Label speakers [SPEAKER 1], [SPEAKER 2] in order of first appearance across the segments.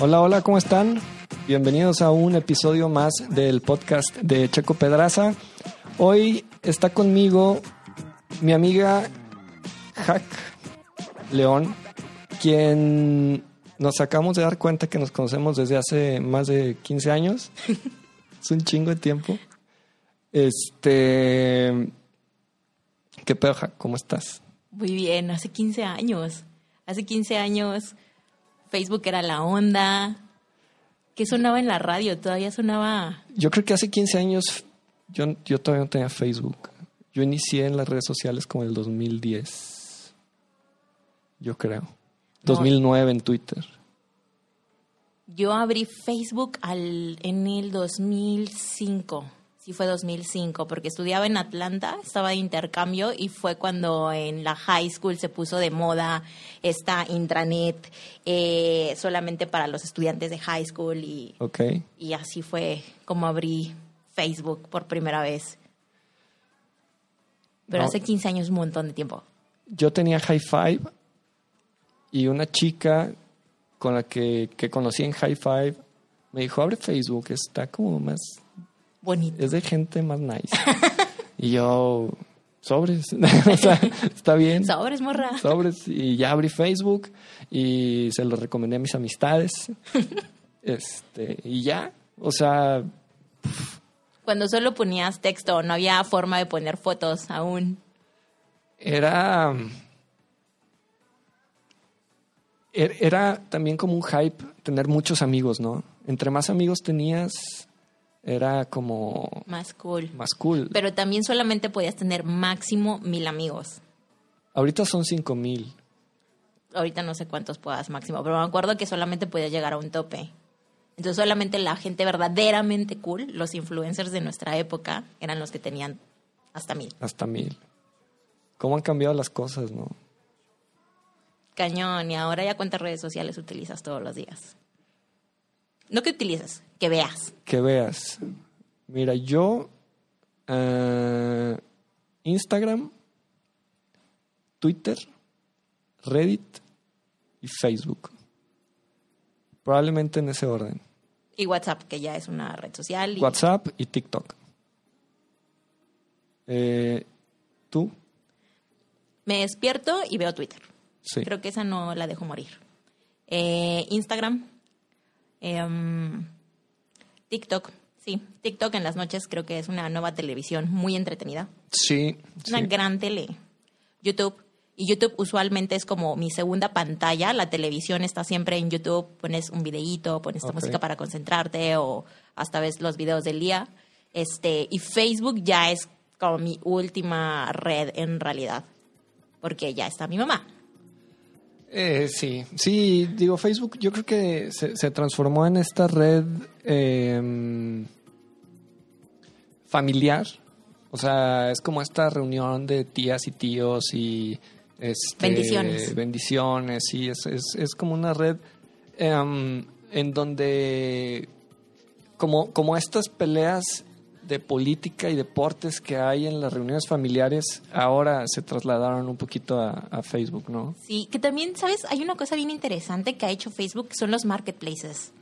[SPEAKER 1] Hola, hola, ¿cómo están? Bienvenidos a un episodio más del podcast de Checo Pedraza. Hoy está conmigo mi amiga Hack León, quien nos acabamos de dar cuenta que nos conocemos desde hace más de 15 años. es un chingo de tiempo. Este. ¿Qué pedo, Hack? ¿Cómo estás?
[SPEAKER 2] Muy bien, hace 15 años. Hace 15 años Facebook era la onda. ¿Qué sonaba en la radio? Todavía sonaba.
[SPEAKER 1] Yo creo que hace 15 años yo, yo todavía no tenía Facebook. Yo inicié en las redes sociales como el 2010. Yo creo. 2009 en Twitter.
[SPEAKER 2] Yo abrí Facebook al, en el 2005. Sí, fue 2005, porque estudiaba en Atlanta, estaba de intercambio y fue cuando en la high school se puso de moda esta intranet eh, solamente para los estudiantes de high school y, así fue como abrí Facebook por primera vez. Pero
[SPEAKER 1] No.
[SPEAKER 2] hace 15 años un montón de tiempo.
[SPEAKER 1] Yo tenía High Five y una chica con la que, que conocí en High Five me dijo, abre Facebook, está como más,
[SPEAKER 2] Bonito.
[SPEAKER 1] es de gente más nice. y yo, sobres, o sea, está bien.
[SPEAKER 2] Sobres, morra.
[SPEAKER 1] sobres y ya abrí Facebook y se lo recomendé a mis amistades. este, y ya, o sea,
[SPEAKER 2] Cuando solo ponías texto, no había forma de poner fotos aún.
[SPEAKER 1] era er- era también como un hype tener muchos amigos, ¿no? Entre más amigos tenías era como
[SPEAKER 2] Más cool.
[SPEAKER 1] más cool.
[SPEAKER 2] Pero también solamente podías tener máximo mil amigos.
[SPEAKER 1] Ahorita son cinco mil.
[SPEAKER 2] Ahorita no sé cuántos puedas máximo, pero me acuerdo que solamente podías llegar a un tope. Entonces solamente la gente verdaderamente cool, los influencers de nuestra época, eran los que tenían hasta mil.
[SPEAKER 1] hasta mil. ¿Cómo han cambiado las cosas, no?
[SPEAKER 2] Cañón, y ahora ya cuántas redes sociales utilizas todos los días. No que utilices, que veas.
[SPEAKER 1] que veas. Mira, yo eh, Instagram, Twitter, Reddit y Facebook. Probablemente en ese orden.
[SPEAKER 2] Y WhatsApp, que ya es una red social. Y
[SPEAKER 1] WhatsApp y TikTok. Eh, ¿Tú?
[SPEAKER 2] Me despierto y veo Twitter.
[SPEAKER 1] Sí.
[SPEAKER 2] Creo que esa no la dejo morir. Eh, Instagram. em, TikTok. Sí, TikTok en las noches creo que es una nueva televisión muy entretenida.
[SPEAKER 1] Sí.
[SPEAKER 2] Una
[SPEAKER 1] sí.
[SPEAKER 2] gran tele. YouTube. Y YouTube usualmente es como mi segunda pantalla. La televisión está siempre en YouTube. Pones un videíto, pones tu
[SPEAKER 1] Ok.
[SPEAKER 2] música para concentrarte o hasta ves los videos del día. Este, y Facebook ya es como mi última red en realidad. Porque ya está mi mamá.
[SPEAKER 1] Eh, sí, sí, digo, Facebook yo creo que se, se transformó en esta red eh, familiar. O sea, es como esta reunión de tías y tíos y... Este,
[SPEAKER 2] Bendiciones.
[SPEAKER 1] Bendiciones, sí, es, es, es como una red em, en donde como, como estas peleas de política y deportes que hay en las reuniones familiares ahora se trasladaron un poquito a, a Facebook, ¿no?
[SPEAKER 2] Sí, que también, ¿sabes? Hay una cosa bien interesante que ha hecho Facebook, que son los marketplaces.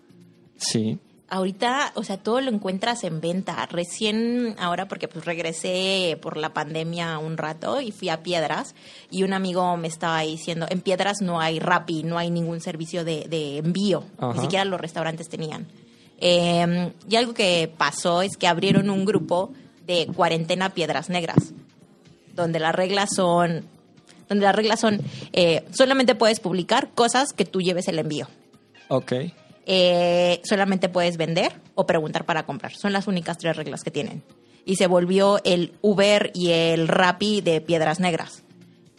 [SPEAKER 1] Sí.
[SPEAKER 2] Ahorita, o sea, todo lo encuentras en venta. Recién, ahora, porque pues regresé por la pandemia un rato y fui a Piedras y un amigo me estaba diciendo, en Piedras no hay Rappi, no hay ningún servicio de, de envío,
[SPEAKER 1] Ajá.
[SPEAKER 2] ni siquiera los restaurantes tenían. Eh, y algo que pasó es que abrieron un grupo de cuarentena Piedras Negras, donde las reglas son, donde las reglas son, eh, solamente puedes publicar cosas que tú lleves el envío.
[SPEAKER 1] Ok.
[SPEAKER 2] Eh, solamente puedes vender o preguntar para comprar. Son las únicas tres reglas que tienen. Y se volvió el Uber y el Rappi de Piedras Negras.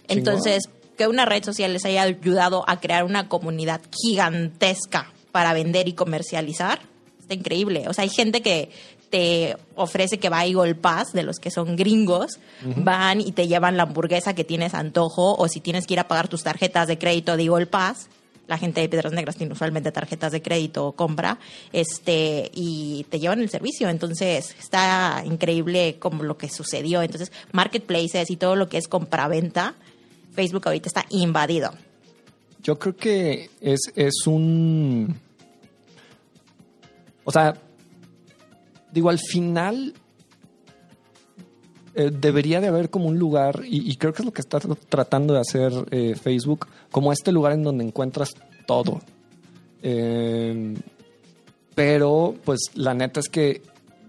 [SPEAKER 2] Entonces, que una red social les haya ayudado a crear una comunidad gigantesca para vender y comercializar, está increíble. O sea, hay gente que te ofrece que va a Eagle Pass, de los que son gringos, van y te llevan la hamburguesa que tienes antojo, o si tienes que ir a pagar tus tarjetas de crédito de Eagle Pass, la gente de Piedras Negras tiene usualmente tarjetas de crédito o compra, este, y te llevan el servicio. Entonces, está increíble como lo que sucedió. Entonces, marketplaces y todo lo que es compraventa, Facebook ahorita está invadido.
[SPEAKER 1] Yo creo que es, es un O sea, digo, al final eh, debería de haber como un lugar, y, creo que es lo que está tratando de hacer eh, Facebook, como este lugar en donde encuentras todo. Eh, pero, pues, la neta es que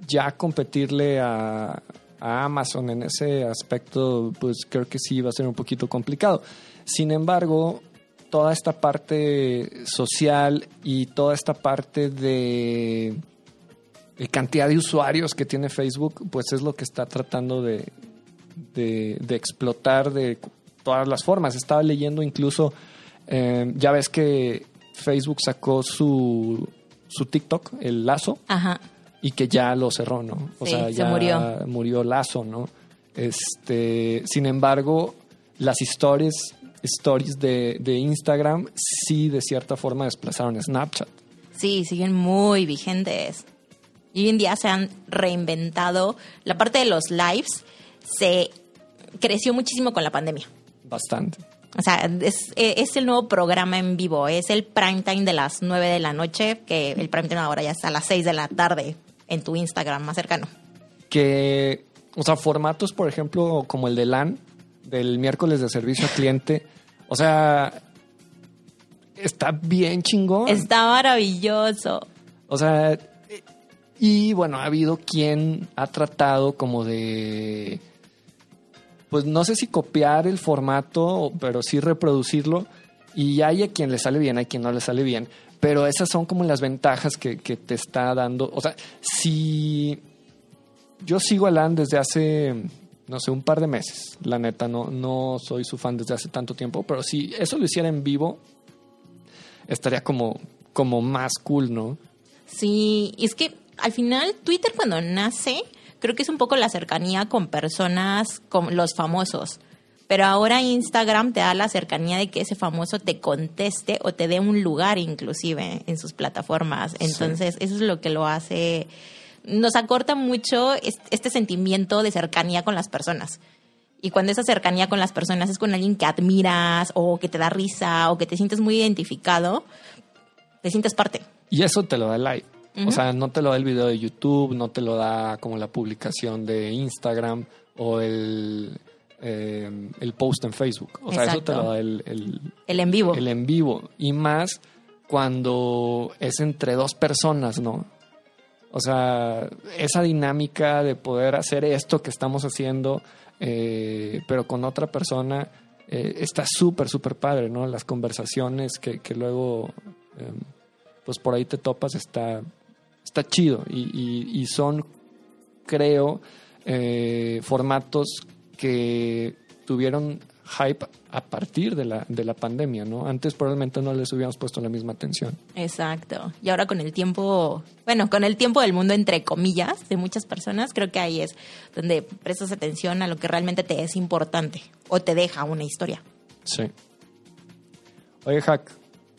[SPEAKER 1] ya competirle a Amazon en ese aspecto, pues creo que sí va a ser un poquito complicado. Sin embargo, toda esta parte social y toda esta parte de, cantidad de usuarios que tiene Facebook, pues es lo que está tratando de, explotar de todas las formas. Estaba leyendo incluso, eh, ya ves que Facebook sacó su, su TikTok, el lazo.
[SPEAKER 2] Ajá
[SPEAKER 1] y que ya lo cerró, ¿no?
[SPEAKER 2] O sea, ya murió.
[SPEAKER 1] murió Lazo, ¿no? Este, sin embargo, las stories, stories de, de, Instagram sí de cierta forma desplazaron Snapchat.
[SPEAKER 2] Sí, siguen muy vigentes. Y hoy en día se han reinventado. La parte de los lives se creció muchísimo con la pandemia.
[SPEAKER 1] Bastante.
[SPEAKER 2] O sea, es, es, el nuevo programa en vivo, es el prime time de las 9 de la noche, que el prime time ahora ya está a las 6 de la tarde en tu Instagram más cercano.
[SPEAKER 1] Que, o sea, formatos, por ejemplo, como el de LAN, del miércoles de servicio al cliente, o sea, está bien chingón.
[SPEAKER 2] Está maravilloso.
[SPEAKER 1] O sea, y bueno, ha habido quien ha tratado como de, pues no sé si copiar el formato, pero sí reproducirlo. Y hay a quien le sale bien, hay a quien no le sale bien. Pero esas son como las ventajas que, te está dando. O sea, si yo sigo a Lan desde hace, no sé, un par de meses, la neta, no, no soy su fan desde hace tanto tiempo, pero si eso lo hiciera en vivo, estaría como, como más cool, ¿no?
[SPEAKER 2] Sí, y es que al final Twitter cuando nace, creo que es un poco la cercanía con personas, con los famosos. Pero ahora Instagram te da la cercanía de que ese famoso te conteste o te dé un lugar inclusive en sus plataformas. Entonces, eso es lo que lo hace, nos acorta mucho este sentimiento de cercanía con las personas. Y cuando esa cercanía con las personas es con alguien que admiras o que te da risa o que te sientes muy identificado, te sientes parte.
[SPEAKER 1] Y eso te lo da el like. O sea, no te lo da el video de YouTube, no te lo da como la publicación de Instagram o el, eh, el post en Facebook. O sea, eso te lo da el,
[SPEAKER 2] el, en vivo.
[SPEAKER 1] El en vivo. Y más cuando es entre dos personas, ¿no? O sea, esa dinámica de poder hacer esto que estamos haciendo, eh, pero con otra persona, eh, está súper, súper padre, ¿no? Las conversaciones que, que luego, pues por ahí te topas, está, está chido. Y, y son, creo, formatos que tuvieron hype a partir de la, de la pandemia, ¿no? Antes probablemente no les hubiéramos puesto la misma atención.
[SPEAKER 2] Exacto. Y ahora con el tiempo, bueno, con el tiempo del mundo, entre comillas, de muchas personas, creo que ahí es donde prestas atención a lo que realmente te es importante o te deja una historia.
[SPEAKER 1] Sí. Oye, Hack,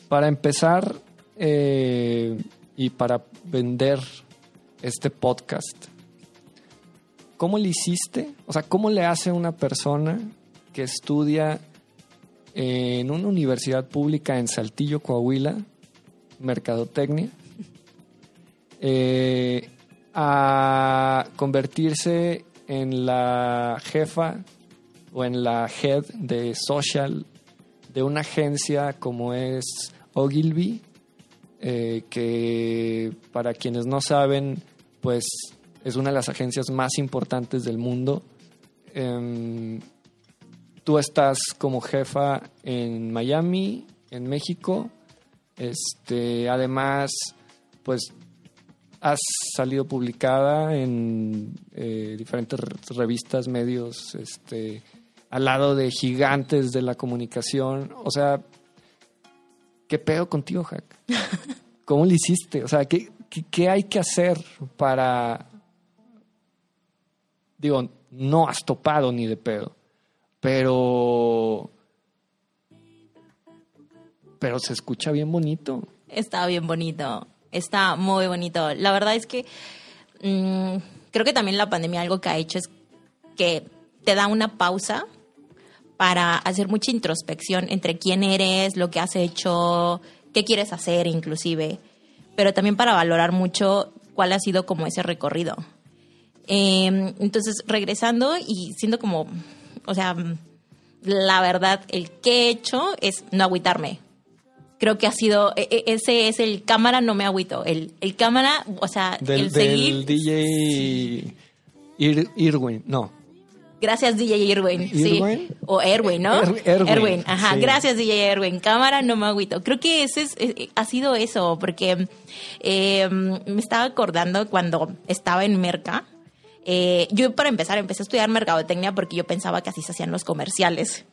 [SPEAKER 1] para empezar eh, y para vender este podcast, ¿Cómo le hiciste? O sea, ¿cómo le hace una persona estudia en una universidad pública en Saltillo, Coahuila, Mercadotecnia, eh, a convertirse en la jefa o en la head de social de una agencia como es Ogilvy, eh, que para quienes no saben, pues es una de las agencias más importantes del mundo. Em, tú estás como jefa en Miami, en México. Este, además, pues has salido publicada en eh, diferentes revistas, medios, este, al lado de gigantes de la comunicación. O sea, ¿qué pedo contigo, Jack? ¿Cómo lo hiciste? O sea, ¿qué, qué hay que hacer para Digo, no has topado ni de pedo. Pero. Pero se escucha bien bonito.
[SPEAKER 2] Está bien bonito. Está muy bonito. La verdad es que mm, creo que también la pandemia algo que ha hecho es que te da una pausa para hacer mucha introspección entre quién eres, lo que has hecho, qué quieres hacer inclusive pero también para valorar mucho cuál ha sido como ese recorrido. Eh, entonces, regresando y siendo como, o sea, la verdad, el que he hecho es no agüitarme. Creo que ha sido, e- e- ese es el cámara, no me agüito. El, el cámara, o sea,
[SPEAKER 1] Del,
[SPEAKER 2] el seguir.
[SPEAKER 1] del DJ Ir- Irwin, no.
[SPEAKER 2] Gracias, DJ Irwin. Sí.
[SPEAKER 1] ¿Irwin?
[SPEAKER 2] O Erwin, ¿no?
[SPEAKER 1] Er- Erwin,
[SPEAKER 2] Ajá,
[SPEAKER 1] sí.
[SPEAKER 2] gracias, DJ Erwin. Cámara, no me agüito. Creo que ese es, eh, ha sido eso, porque eh, me estaba acordando cuando estaba en Merca. Eh, yo, para empezar, empecé a estudiar mercadotecnia porque yo pensaba que así se hacían los comerciales.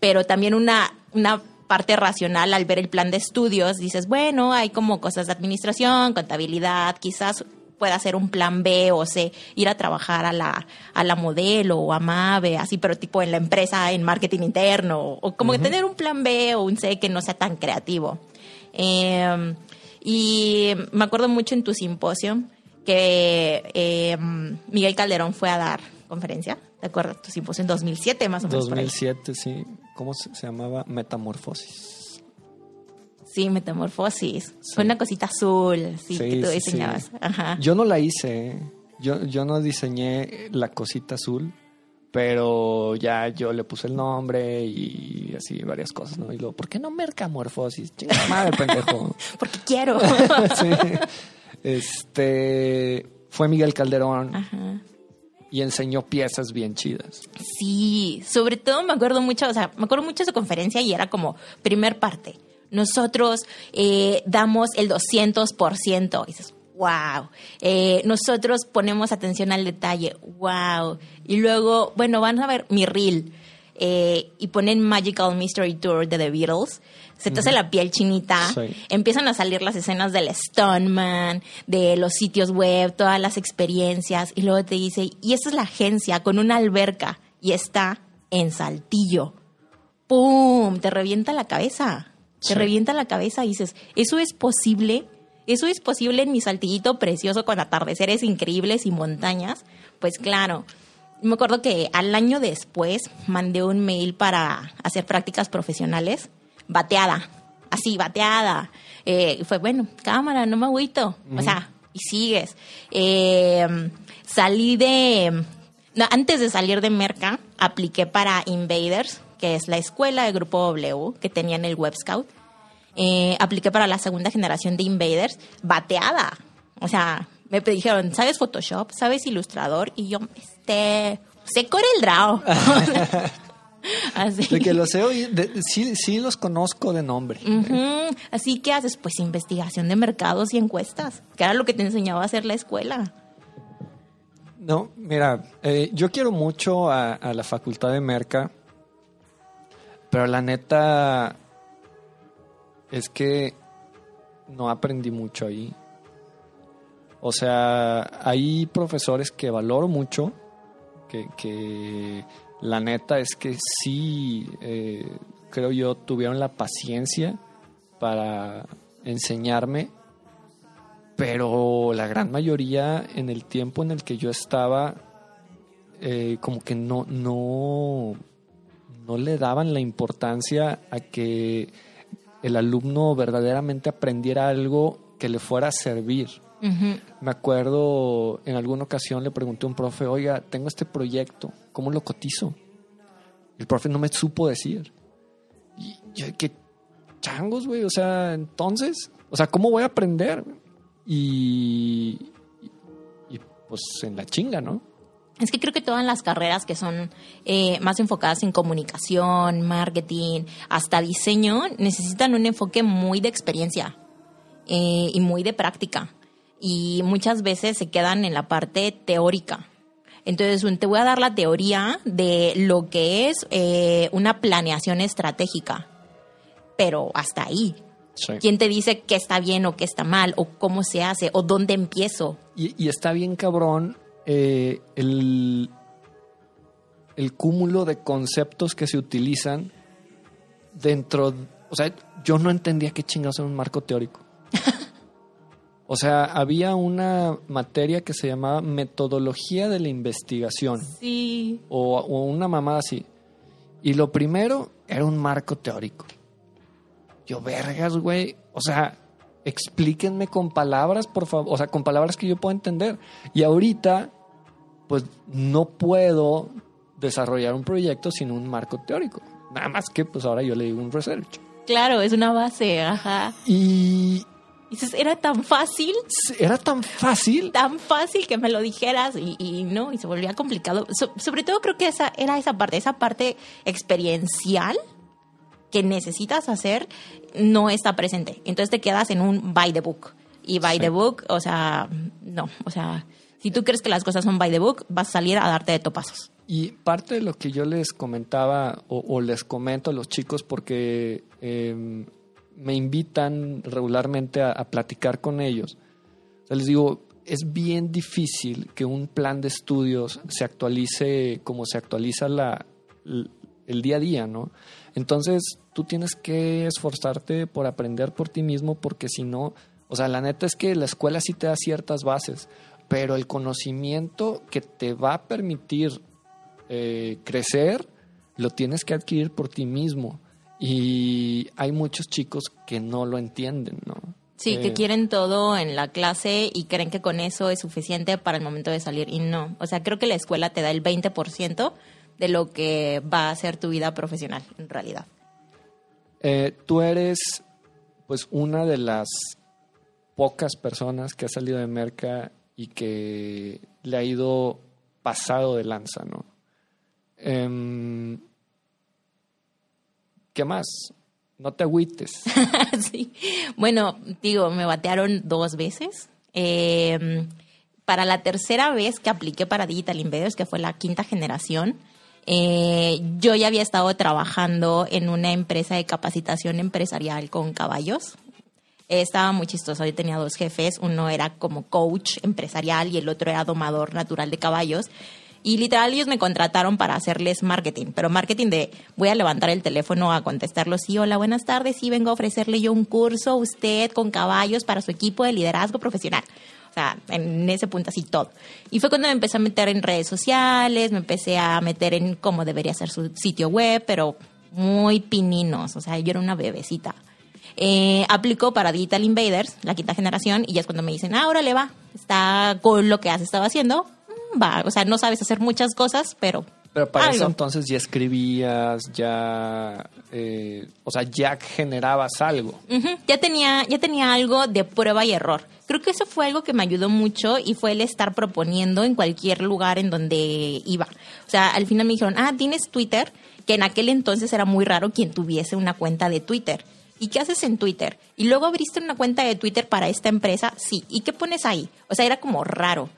[SPEAKER 2] Pero también una, una parte racional al ver el plan de estudios, dices, bueno, hay como cosas de administración, contabilidad, quizás pueda hacer un plan B o C, ir a trabajar a la, a la modelo o a MAVE, así, pero tipo en la empresa, en marketing interno, o como que tener un plan B o un C que no sea tan creativo. Eh, y me acuerdo mucho en tu simposio que eh, Miguel Calderón fue a dar conferencia, ¿te acuerdas? Tu simposio en 2007 más o menos. por ahí.
[SPEAKER 1] 2007, sí. ¿Cómo se, se llamaba? Metamorfosis.
[SPEAKER 2] Sí, metamorfosis. Fue una cosita azul, sí,
[SPEAKER 1] Sí,
[SPEAKER 2] que tú diseñabas.
[SPEAKER 1] sí.
[SPEAKER 2] Ajá.
[SPEAKER 1] Yo no la hice, ¿eh? yo, yo no diseñé la cosita azul, pero ya yo le puse el nombre y así varias cosas, ¿no? Y luego, ¿por qué no mercamorfosis? Chinga madre, pendejo.
[SPEAKER 2] Porque quiero.
[SPEAKER 1] Sí. Este fue Miguel Calderón
[SPEAKER 2] Ajá.
[SPEAKER 1] y enseñó piezas bien chidas.
[SPEAKER 2] Sí, sobre todo me acuerdo mucho, o sea, me acuerdo mucho de su conferencia y era como primer parte. Nosotros eh, damos el 200%. Y dices, wow. Eh, nosotros ponemos atención al detalle, wow. Y luego, bueno, van a ver mi reel. eh, y ponen Magical Mystery Tour de The Beatles. Se te hace la piel chinita.
[SPEAKER 1] Sí.
[SPEAKER 2] Empiezan a salir las escenas del Stoneman, de los sitios web, todas las experiencias. Y luego te dice, y esta es la agencia con una alberca y está en Saltillo. ¡Pum! Te revienta la cabeza. Te revienta la cabeza y dices, ¿eso es posible? ¿Eso es posible en mi saltillito precioso con atardeceres increíbles y montañas? Pues claro. Me acuerdo que al año después mandé un mail para hacer prácticas profesionales, bateada, así, bateada. Eh, y fue, bueno, cámara, no me agüito. O sea, y sigues. Eh, salí de... no, antes de salir de Merca, apliqué para Invaders, que es la escuela de Grupo W que tenía en el Web Scout. Eh, apliqué para la segunda generación de Invaders, bateada. O sea, me dijeron, ¿sabes Photoshop? ¿Sabes Ilustrador? Y yo, este, sé Corel Draw. Así.
[SPEAKER 1] De que los he oído, de- sí, sí los conozco de nombre.
[SPEAKER 2] Así que haces, pues, investigación de mercados y encuestas, que era lo que te enseñaba a hacer la escuela.
[SPEAKER 1] No, mira, eh, yo quiero mucho a, a la facultad de Merca, pero la neta es que no aprendí mucho ahí. O sea, hay profesores que valoro mucho, que, que la neta es que sí, eh, creo yo, tuvieron la paciencia para enseñarme, pero la gran mayoría en el tiempo en el que yo estaba, eh, como que no, no, no le daban la importancia a que el alumno verdaderamente aprendiera algo que le fuera a servir. Me acuerdo en alguna ocasión le pregunté a un profe, oiga, tengo este proyecto, ¿cómo lo cotizo? El profe no me supo decir. Y yo, ¿qué changos, güey? O sea, entonces, o sea, ¿cómo voy a aprender? Y, y, y, pues en la chinga, ¿no?
[SPEAKER 2] Es que creo que todas las carreras que son eh, más enfocadas en comunicación, marketing, hasta diseño, necesitan un enfoque muy de experiencia eh, y muy de práctica. Y muchas veces se quedan en la parte teórica. Entonces, te voy a dar la teoría de lo que es eh, una planeación estratégica, pero hasta ahí.
[SPEAKER 1] Sí.
[SPEAKER 2] ¿Quién te dice qué está bien o qué está mal, o cómo se hace, o dónde empiezo?
[SPEAKER 1] Y, y está bien cabrón eh, el, el cúmulo de conceptos que se utilizan dentro. O sea, yo no entendía qué chingados era un marco teórico. O sea, había una materia que se llamaba metodología de la investigación
[SPEAKER 2] Sí.
[SPEAKER 1] o, o una mamada así. Y lo primero era un marco teórico. Yo, vergas, güey. O sea, explíquenme con palabras, por favor, o sea, con palabras que yo pueda entender. Y ahorita, pues no puedo desarrollar un proyecto sin un marco teórico. Nada más que, pues ahora yo le digo un research.
[SPEAKER 2] Claro, es una base, ajá.
[SPEAKER 1] Y
[SPEAKER 2] dices, era tan fácil.
[SPEAKER 1] Era tan fácil.
[SPEAKER 2] Tan fácil que me lo dijeras y, no, y se volvía complicado. sobre todo creo que esa era esa parte, esa parte experiencial que necesitas hacer no está presente. Entonces te quedas en un by the book. Y by the book, o sea, no, o sea, si tú crees que las cosas son by the book, vas a salir a darte de topazos.
[SPEAKER 1] Y parte de lo que yo les comentaba o, les comento a los chicos porque em, me invitan regularmente a, platicar con ellos, les digo, es bien difícil que un plan de estudios se actualice como se actualiza la, el día a día, ¿no? Entonces, tú tienes que esforzarte por aprender por ti mismo porque si no, o sea, la neta es que la escuela sí te da ciertas bases, pero el conocimiento que te va a permitir eh, crecer, lo tienes que adquirir por ti mismo. Y hay muchos chicos que no lo entienden, ¿no?
[SPEAKER 2] Sí, que eh, quieren todo en la clase y creen que con eso es suficiente para el momento de salir. Y no. O sea, creo que la escuela te da el 20% de lo que va a ser tu vida profesional, en realidad.
[SPEAKER 1] Eh, tú eres, pues, una de las pocas personas que ha salido de Merca y que le ha ido pasado de lanza, ¿no? Em, ¿Qué más? No te agüites.
[SPEAKER 2] sí. Bueno, digo, me batearon dos veces. Em, para la tercera vez que apliqué para Digital Invaders, que fue la quinta generación, eh, yo ya había estado trabajando en una empresa de capacitación empresarial con caballos. estaba muy chistoso. Yo tenía dos jefes. Uno era como coach empresarial y el otro era domador natural de caballos. Y literal ellos me contrataron para hacerles marketing, pero marketing de voy a levantar el teléfono a contestarlo, sí, hola, buenas tardes, sí, vengo a ofrecerle yo un curso a usted con caballos para su equipo de liderazgo profesional. O sea, en ese punto así todo. Y fue cuando me empecé a meter en redes sociales, me empecé a meter en cómo debería ser su sitio web, pero muy pininos. O sea, yo era una bebecita. Eh, aplicó para Digital Invaders, la quinta generación, y ya es cuando me dicen, ah, ahora le va, está con lo que has estado haciendo, va. O sea, no sabes hacer muchas cosas, pero
[SPEAKER 1] pero para eso entonces ya escribías, ya, eh, o sea, ya generabas algo.
[SPEAKER 2] Ya tenía, ya tenía algo de prueba y error. Creo que eso fue algo que me ayudó mucho y fue el estar proponiendo en cualquier lugar en donde iba. O sea, al final me dijeron, ah, tienes Twitter, que en aquel entonces era muy raro quien tuviese una cuenta de Twitter. ¿Y qué haces en Twitter? Y luego abriste una cuenta de Twitter para esta empresa, sí. ¿Y qué pones ahí? O sea, era como raro.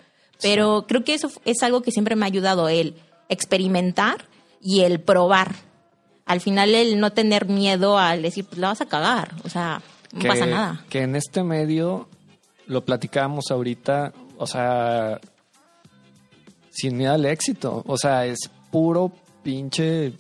[SPEAKER 2] Pero creo que eso es algo que siempre me ha ayudado, el experimentar y el probar. Al final el no tener miedo al decir, pues la vas a cagar. O sea, no pasa nada.
[SPEAKER 1] Que en este medio lo platicábamos ahorita, o sea, sin miedo al éxito. O sea, es puro pinche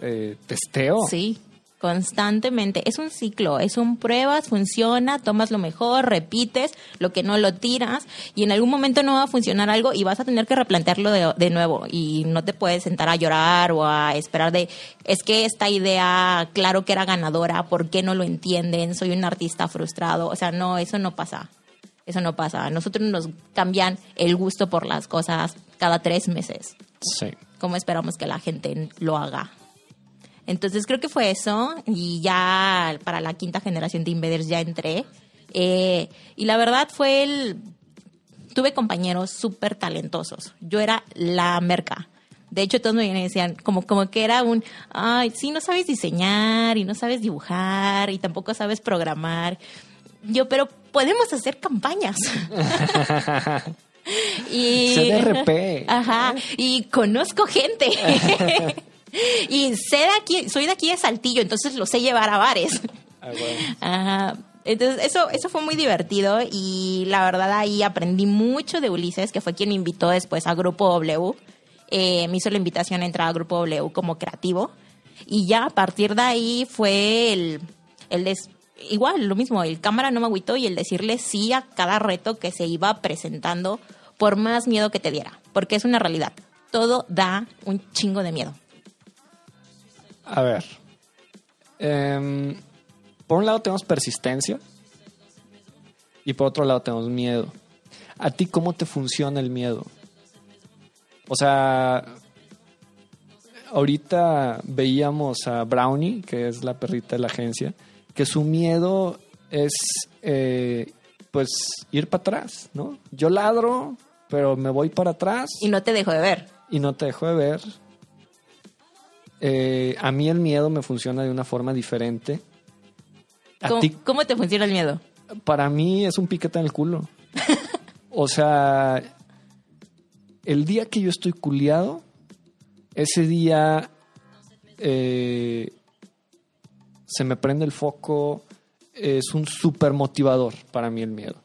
[SPEAKER 1] eh, testeo.
[SPEAKER 2] Sí, constantemente. Es un ciclo, es un pruebas, funciona, tomas lo mejor, repites, lo que no lo tiras y en algún momento no va a funcionar algo y vas a tener que replantearlo de, de nuevo y no te puedes sentar a llorar o a esperar de, es que esta idea, claro que era ganadora, ¿por qué no lo entienden? Soy un artista frustrado. O sea, no, eso no pasa. Eso no pasa. A nosotros nos cambian el gusto por las cosas cada tres meses.
[SPEAKER 1] Sí.
[SPEAKER 2] ¿Cómo esperamos que la gente lo haga? Entonces creo que fue eso y ya para la quinta generación de Invaders ya entré. Eh, y la verdad fue el... Tuve compañeros súper talentosos. Yo era la merca. De hecho, todos me decían como, como que era un, ay, sí, no sabes diseñar y no sabes dibujar y tampoco sabes programar. Yo, pero podemos hacer campañas.
[SPEAKER 1] y CDRP.
[SPEAKER 2] Ajá, y conozco gente. y sé de aquí, soy de aquí de Saltillo, entonces lo sé llevar a bares. Ah, Ajá. Entonces, eso, eso fue muy divertido y la verdad ahí aprendí mucho de Ulises, que fue quien me invitó después a Grupo W. Eh, me hizo la invitación a entrar a Grupo W como creativo. Y ya a partir de ahí fue el, el, igual, lo mismo, el cámara no me agüitó y el decirle sí a cada reto que se iba presentando, por más miedo que te diera, porque es una realidad. Todo da un chingo de miedo.
[SPEAKER 1] A ver. Em, por un lado tenemos persistencia, Y por otro lado tenemos miedo. ¿A ti cómo te funciona el miedo? O sea, ahorita veíamos a Brownie, que es la perrita de la agencia, que su miedo es eh, pues ir para atrás, ¿no? Yo ladro, pero me voy para atrás.
[SPEAKER 2] Y no te dejo de ver.
[SPEAKER 1] Y no te dejo de ver. Eh, a mí el miedo me funciona de una forma diferente. A
[SPEAKER 2] ¿Cómo,
[SPEAKER 1] ti,
[SPEAKER 2] cómo te funciona el miedo?
[SPEAKER 1] para mí es un piquete en el culo. o sea, el día que yo estoy culiado, ese día eh, se me prende el foco. Es un súper motivador para mí el miedo.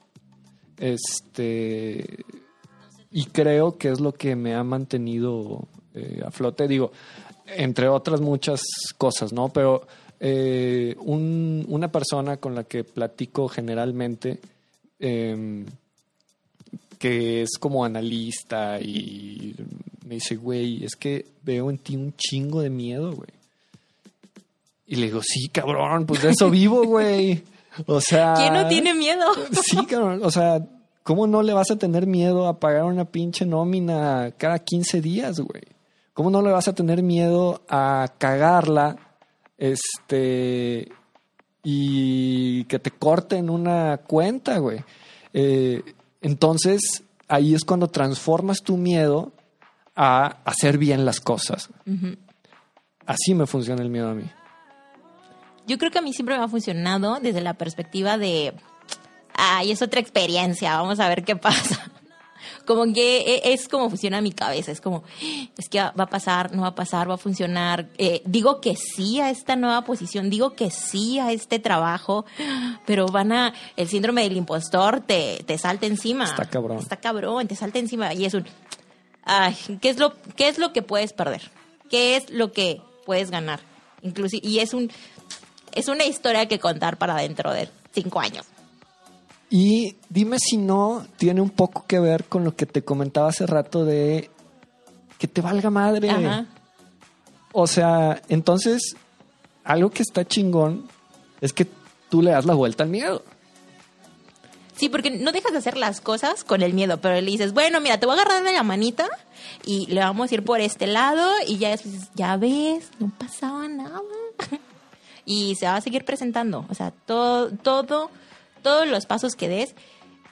[SPEAKER 1] Este. Y creo que es lo que me ha mantenido eh, a flote. Digo, entre otras muchas cosas, ¿no? Pero eh, un- una persona con la que platico generalmente, em, que es como analista y me dice, güey, es que veo en ti un chingo de miedo, güey. Y le digo, sí, cabrón, pues de eso vivo, güey. O sea...
[SPEAKER 2] ¿Quién no tiene miedo?
[SPEAKER 1] Sí, cabrón. O sea, ¿cómo no le vas a tener miedo a pagar una pinche nómina cada 15 días, güey? ¿Cómo no le vas a tener miedo a cagarla, este, y que te corten una cuenta, güey? Eh, entonces, ahí es cuando transformas tu miedo a hacer bien las cosas. Así me funciona el miedo a mí.
[SPEAKER 2] Yo creo que a mí siempre me ha funcionado desde la perspectiva de, ay, es otra experiencia, vamos a ver qué pasa. Como que e- es como funciona mi cabeza, es como, es que va a pasar, no va a pasar, va a funcionar. Eh, digo que sí a esta nueva posición, digo que sí a este trabajo, pero van a, el síndrome del impostor te, te salta encima.
[SPEAKER 1] Está cabrón.
[SPEAKER 2] Está cabrón, te salta encima y es un, ay, ¿qué es lo, qué es lo que puedes perder? ¿Qué es lo que puedes ganar? Inclusive, y es un, es una historia que contar para dentro de cinco años.
[SPEAKER 1] Y dime si no tiene un poco que ver con lo que te comentaba hace rato de que te valga madre.
[SPEAKER 2] Ajá.
[SPEAKER 1] O sea, entonces, algo que está chingón es que tú le das la vuelta al miedo.
[SPEAKER 2] Sí, porque no dejas de hacer las cosas con el miedo, pero le dices, bueno, mira, te voy a agarrar de la manita y le vamos a ir por este lado y ya después ya ves, no pasaba nada. y se va a seguir presentando. O sea, todo, todo, todos los pasos que des,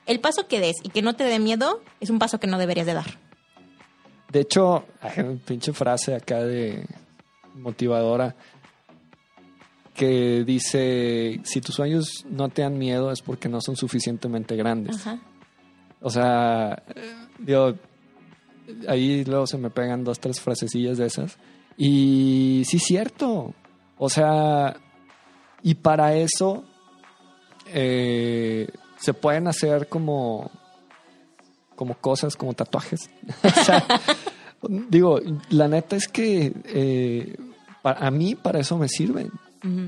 [SPEAKER 2] el paso que des y que no te dé miedo es un paso que no deberías de dar.
[SPEAKER 1] De hecho, hay una pinche frase acá de motivadora que dice, si tus sueños no te dan miedo es porque no son suficientemente grandes.
[SPEAKER 2] Ajá.
[SPEAKER 1] O sea, digo, ahí luego se me pegan dos, tres frasecillas de esas. Y sí, cierto. O sea, y para eso eh, se pueden hacer como, como cosas, como tatuajes. o sea, digo, la neta es que eh, a mí para eso me sirven.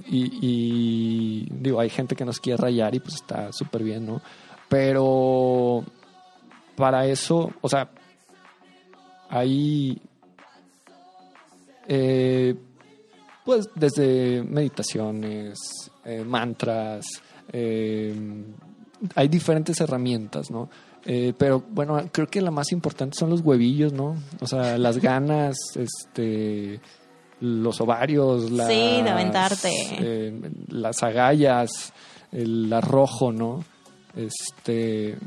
[SPEAKER 1] Y, y, digo, hay gente que nos quiere rayar y pues está súper bien, ¿no? Pero para eso, o sea, hay, eh, pues desde meditaciones, eh, mantras, eh, hay diferentes herramientas, ¿no? Eh, pero bueno, creo que la más importante son los huevillos, ¿no? O sea, las ganas, este, los ovarios, las,
[SPEAKER 2] Sí, de aventarte.
[SPEAKER 1] eh, las agallas, el arrojo, ¿no? Este,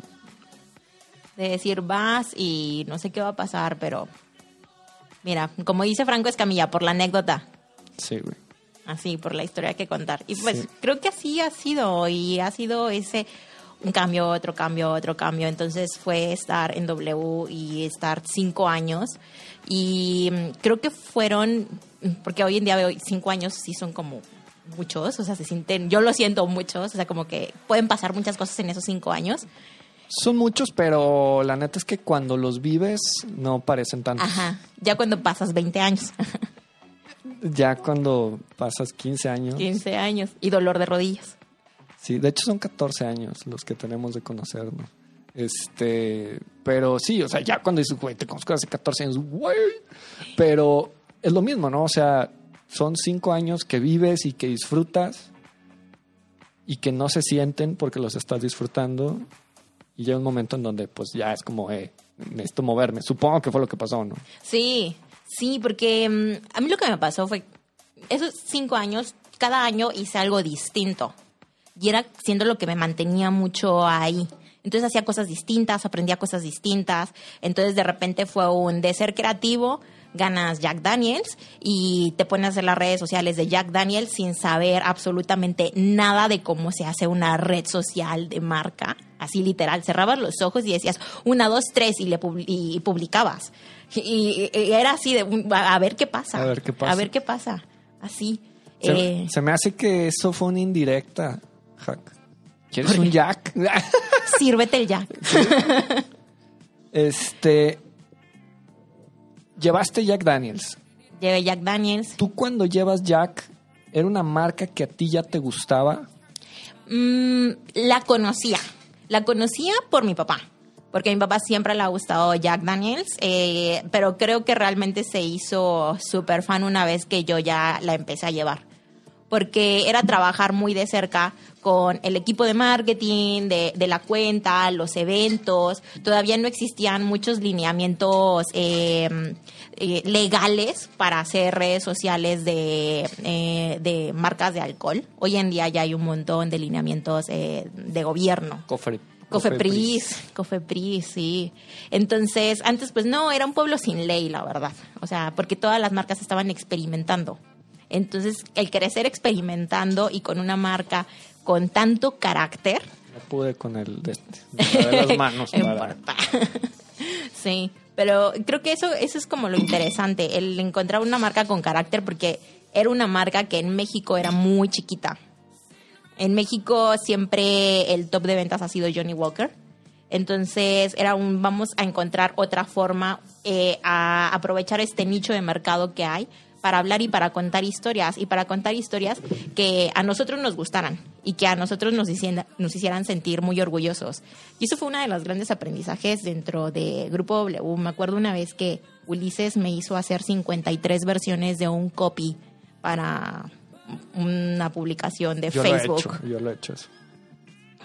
[SPEAKER 2] de decir vas y no sé qué va a pasar, pero mira, como dice Franco Escamilla, por la anécdota,
[SPEAKER 1] sí, güey.
[SPEAKER 2] Así, por la historia que contar. Y pues
[SPEAKER 1] Sí.
[SPEAKER 2] creo que así ha sido y ha sido ese un cambio, otro cambio, otro cambio. Entonces fue estar en W y estar cinco años y mm, creo que fueron, porque hoy en día veo cinco años sí son como muchos, o sea, se sienten, yo lo siento muchos, o sea, como que pueden pasar muchas cosas en esos cinco años.
[SPEAKER 1] Son muchos, pero la neta es que cuando los vives no parecen tantos.
[SPEAKER 2] Ajá, ya cuando pasas 20 años.
[SPEAKER 1] Ya cuando pasas 15 años.
[SPEAKER 2] 15 años y dolor de rodillas.
[SPEAKER 1] Sí, de hecho son 14 años los que tenemos de conocernos. Este, pero sí, o sea, ya cuando dices, güey, te conozco hace 14 años, güey. Pero es lo mismo, ¿no? O sea, son 5 años que vives y que disfrutas. y que no se sienten porque los estás disfrutando y llega un momento en donde pues ya es como, eh, necesito moverme. Supongo que fue lo que pasó, ¿no?
[SPEAKER 2] Sí, sí, porque mm, a mí lo que me pasó fue, esos cinco años, cada año hice algo distinto y era siendo lo que me mantenía mucho ahí. Entonces hacía cosas distintas, aprendía cosas distintas. Entonces de repente fue un de ser creativo, ganas Jack Daniels y te pones a hacer las redes sociales de Jack Daniels sin saber absolutamente nada de cómo se hace una red social de marca. Así literal, cerrabas los ojos y decías una, dos, tres y, le y publicabas. Y, era así de a ver qué pasa.
[SPEAKER 1] A ver qué pasa.
[SPEAKER 2] A ver qué pasa. Así.
[SPEAKER 1] Se,
[SPEAKER 2] Eh,
[SPEAKER 1] se me hace que eso fue una indirecta, Hack. ¿Quieres un Jack?
[SPEAKER 2] sírvete el Jack.
[SPEAKER 1] este. Llevaste Jack Daniels.
[SPEAKER 2] Llevé Jack Daniels.
[SPEAKER 1] ¿Tú cuando llevas Jack, era una marca que a ti ya te gustaba?
[SPEAKER 2] Mm, la conocía. La conocía por mi papá. Porque a mi papá siempre le ha gustado Jack Daniels. eh, pero creo que realmente se hizo súper fan una vez que yo ya la empecé a llevar. Porque era trabajar muy de cerca con el equipo de marketing, de, de la cuenta, los eventos. Todavía no existían muchos lineamientos eh, eh, legales para hacer redes sociales de, eh, de marcas de alcohol. Hoy en día ya hay un montón de lineamientos eh, de gobierno.
[SPEAKER 1] Cofre,
[SPEAKER 2] Cofepris, Cofepris, sí. Entonces, antes pues no, era un pueblo sin ley, la verdad. O sea, porque todas las marcas estaban experimentando. Entonces, el crecer experimentando y con una marca con tanto carácter,
[SPEAKER 1] No pude con el de, este, de las manos.
[SPEAKER 2] no
[SPEAKER 1] para-
[SPEAKER 2] sí, pero creo que eso, eso es como lo interesante, el encontrar una marca con carácter, porque era una marca que en México era muy chiquita. En México siempre el top de ventas ha sido Johnny Walker. Entonces era un vamos a encontrar otra forma eh, a aprovechar este nicho de mercado que hay para hablar y para contar historias y para contar historias que a nosotros nos gustaran y que a nosotros nos hicieran, nos hicieran sentir muy orgullosos. Y eso fue uno de los grandes aprendizajes dentro de Grupo W. Me acuerdo una vez que Ulises me hizo hacer 53 versiones de un copy para una publicación de
[SPEAKER 1] Yo
[SPEAKER 2] Facebook.
[SPEAKER 1] lo he hecho, yo lo he hecho eso.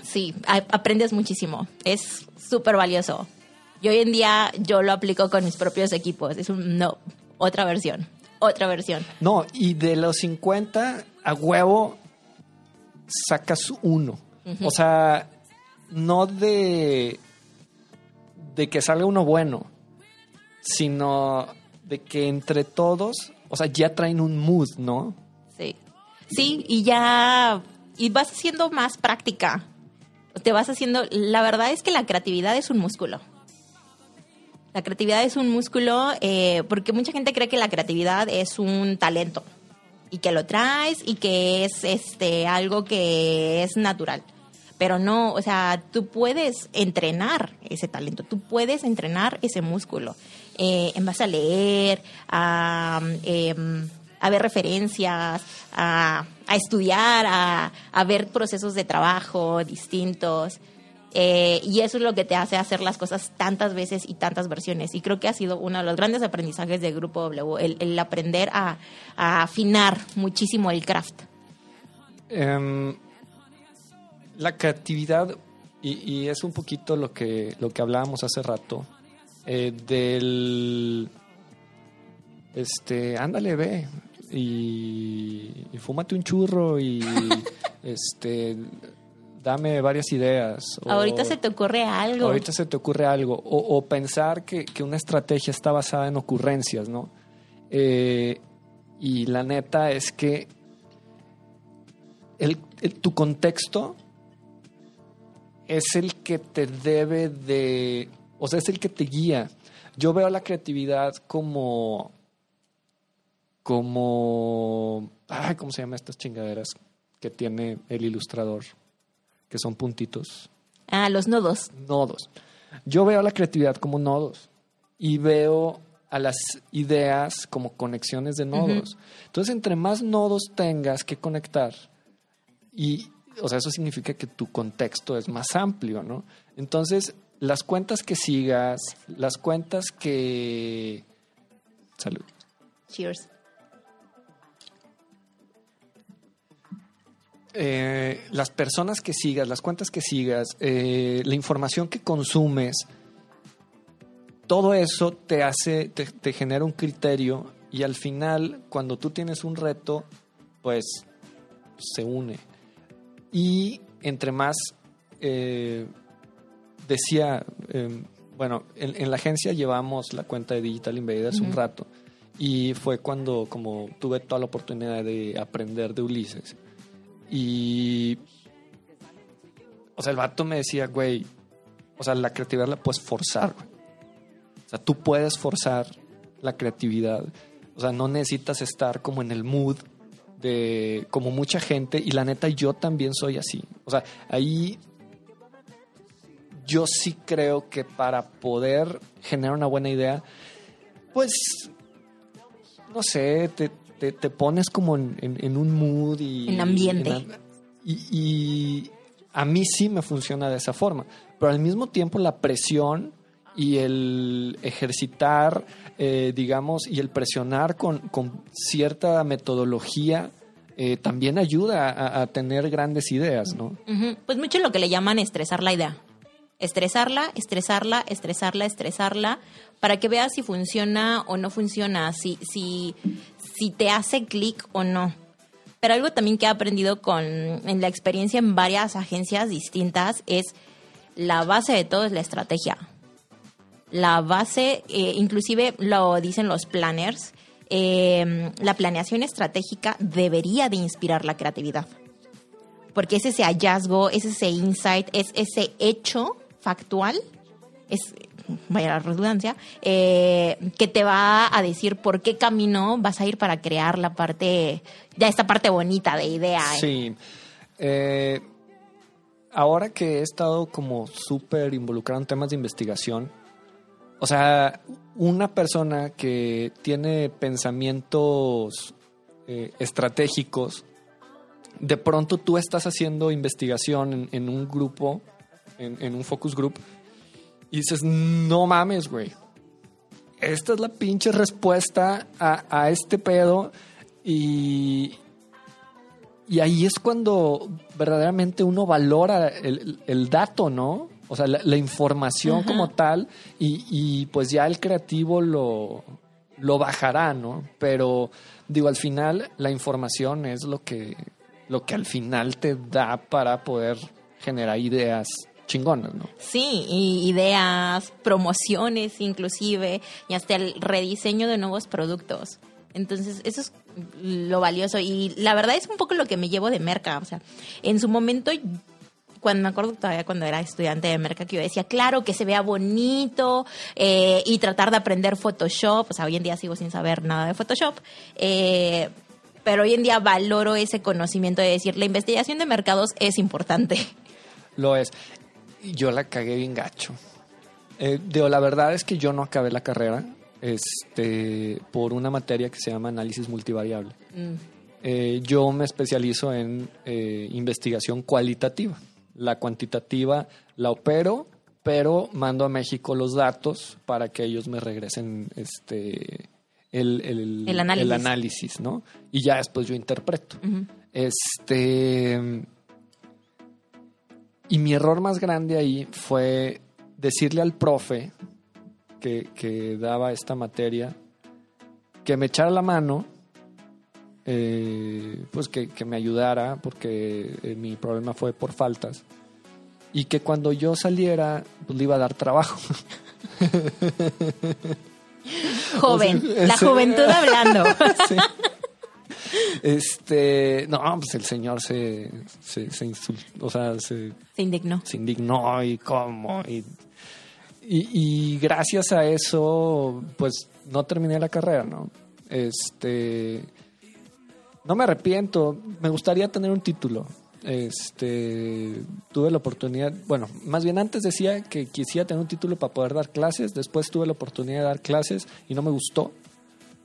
[SPEAKER 2] Sí, aprendes muchísimo. Es súper valioso. Y hoy en día yo lo aplico con mis propios equipos. Es un no, otra versión, otra versión.
[SPEAKER 1] No, y de los 50, a huevo, sacas uno. O sea, no de, de que salga uno bueno, sino de que entre todos, o sea, ya traen un mood, ¿no?
[SPEAKER 2] Sí. Sí, y ya. Y vas haciendo más práctica. Te vas haciendo. La verdad es que la creatividad es un músculo. La creatividad es un músculo eh, porque mucha gente cree que la creatividad es un talento y que lo traes y que es este algo que es natural. Pero no, o sea, tú puedes entrenar ese talento, tú puedes entrenar ese músculo eh, en base a leer, a, em, ver referencias, a, estudiar, a ver procesos de trabajo distintos. Eh, y eso es lo que te hace hacer las cosas tantas veces y tantas versiones. Y creo que ha sido uno de los grandes aprendizajes del Grupo W, el, el aprender a, a afinar muchísimo el craft.
[SPEAKER 1] Em, la creatividad, y, y es un poquito lo que, lo que hablábamos hace rato, eh, del... Este, ándale, ve, y, y fúmate un churro y este dame varias ideas. o-
[SPEAKER 2] Ahorita se te ocurre algo.
[SPEAKER 1] Ahorita se te ocurre algo. O, o pensar que, que una estrategia está basada en ocurrencias, ¿no? Eh, y la neta es que el- el- tu contexto es el que te debe de. O sea, es el que te guía. Yo veo la creatividad como. Como. Ay, ¿cómo se llaman estas chingaderas que tiene el ilustrador? Que son puntitos
[SPEAKER 2] Ah, los nodos.
[SPEAKER 1] nodos. Yo veo la creatividad como nodos y veo a las ideas como conexiones de nodos. Entonces, entre más nodos tengas que conectar, y, o sea, eso significa que tu contexto es más amplio, ¿no? Entonces, las cuentas que sigas, las cuentas que... Salud.
[SPEAKER 2] Cheers.
[SPEAKER 1] Eh, las personas que sigas, las cuentas que sigas, eh, la información que consumes, todo eso te hace, te, te genera un criterio y al final, cuando tú tienes un reto, pues se une. Y entre más, eh, decía, eh, bueno, en, en la agencia llevamos la cuenta de Digital Invaders un
[SPEAKER 2] Ujú.
[SPEAKER 1] rato y fue cuando como tuve toda la oportunidad de aprender de Ulises. Y, o sea, el vato me decía, güey, o sea, la creatividad la puedes forzar, güey. O sea, tú puedes forzar la creatividad. O sea, no necesitas estar como en el mood de como mucha gente y la neta yo también soy así. O sea, ahí yo sí creo que para poder generar una buena idea, pues, no sé, te, te- te pones como en, en- en un mood y...
[SPEAKER 2] En ambiente.
[SPEAKER 1] en am- y, y a mí sí me funciona de esa forma, pero al mismo tiempo la presión y el ejercitar, eh, digamos, y el presionar con, con cierta metodología eh, también ayuda a, a tener grandes ideas, ¿no?
[SPEAKER 2] Ujú. Pues mucho lo que le llaman estresar la idea. Estresarla, estresarla, estresarla, estresarla, para que veas si funciona o no funciona, si, si, si te hace clic o no. Pero algo también que he aprendido con, en la experiencia en varias agencias distintas es la base de todo es la estrategia. La base, eh, inclusive lo dicen los planners, eh, la planeación estratégica debería de inspirar la creatividad porque es ese hallazgo, es ese insight, es ese hecho factual, es, vaya la redundancia, eh, que te va a decir por qué camino vas a ir para crear la parte, ya esta parte bonita de idea. ¿eh?
[SPEAKER 1] Sí. Eh, ahora que he estado como súper involucrado en temas de investigación, o sea, una persona que tiene pensamientos estratégicos, de pronto tú estás haciendo investigación en, un grupo, en un focus group, y dices, no mames, güey. Esta es la pinche respuesta a, a este pedo y, y ahí es cuando verdaderamente uno valora el, el dato, ¿no? O sea, la, la información
[SPEAKER 2] Ajá.
[SPEAKER 1] como tal y, y pues ya el creativo lo, lo bajará, ¿no? Pero digo, al final la información es lo que, lo que al final te da para poder generar ideas chingonas, ¿no?
[SPEAKER 2] Sí, y ideas, promociones inclusive, y hasta el rediseño de nuevos productos. Entonces, eso es lo valioso. Y la verdad es un poco lo que me llevo de Merca. O sea, en su momento, cuando me acuerdo todavía cuando era estudiante de Merca, que yo decía, claro, que se vea bonito eh, y tratar de aprender Photoshop. O sea, hoy en día sigo sin saber nada de Photoshop. Eh, pero hoy en día valoro ese conocimiento de decir, la investigación de mercados es importante.
[SPEAKER 1] Lo es. Yo la cagué bien gacho. Eh, digo, la verdad es que yo no acabé la carrera este, por una materia que se llama análisis multivariable.
[SPEAKER 2] Mm.
[SPEAKER 1] Eh, yo me especializo en eh, investigación cualitativa. La cuantitativa la opero, pero mando a México los datos para que ellos me regresen este, el, el-
[SPEAKER 2] El análisis.
[SPEAKER 1] el análisis, ¿no? Y ya después yo interpreto. Este. Y mi error más grande ahí fue decirle al profe que, que daba esta materia que me echara la mano, eh, pues que, que me ayudara, porque eh, mi problema fue por faltas. Y que cuando yo saliera, pues le iba a dar trabajo.
[SPEAKER 2] Joven,
[SPEAKER 1] O sea,
[SPEAKER 2] la
[SPEAKER 1] ese-
[SPEAKER 2] juventud hablando.
[SPEAKER 1] Sí. Este, no, pues el señor se, se, se insultó, o sea, se,
[SPEAKER 2] Se indignó.
[SPEAKER 1] se indignó y cómo. Y, y, y gracias a eso, pues no terminé la carrera, ¿no? Este, no me arrepiento, me gustaría tener un título. Este, tuve la oportunidad, bueno, más bien antes decía que quisiera tener un título para poder dar clases, después tuve la oportunidad de dar clases y no me gustó.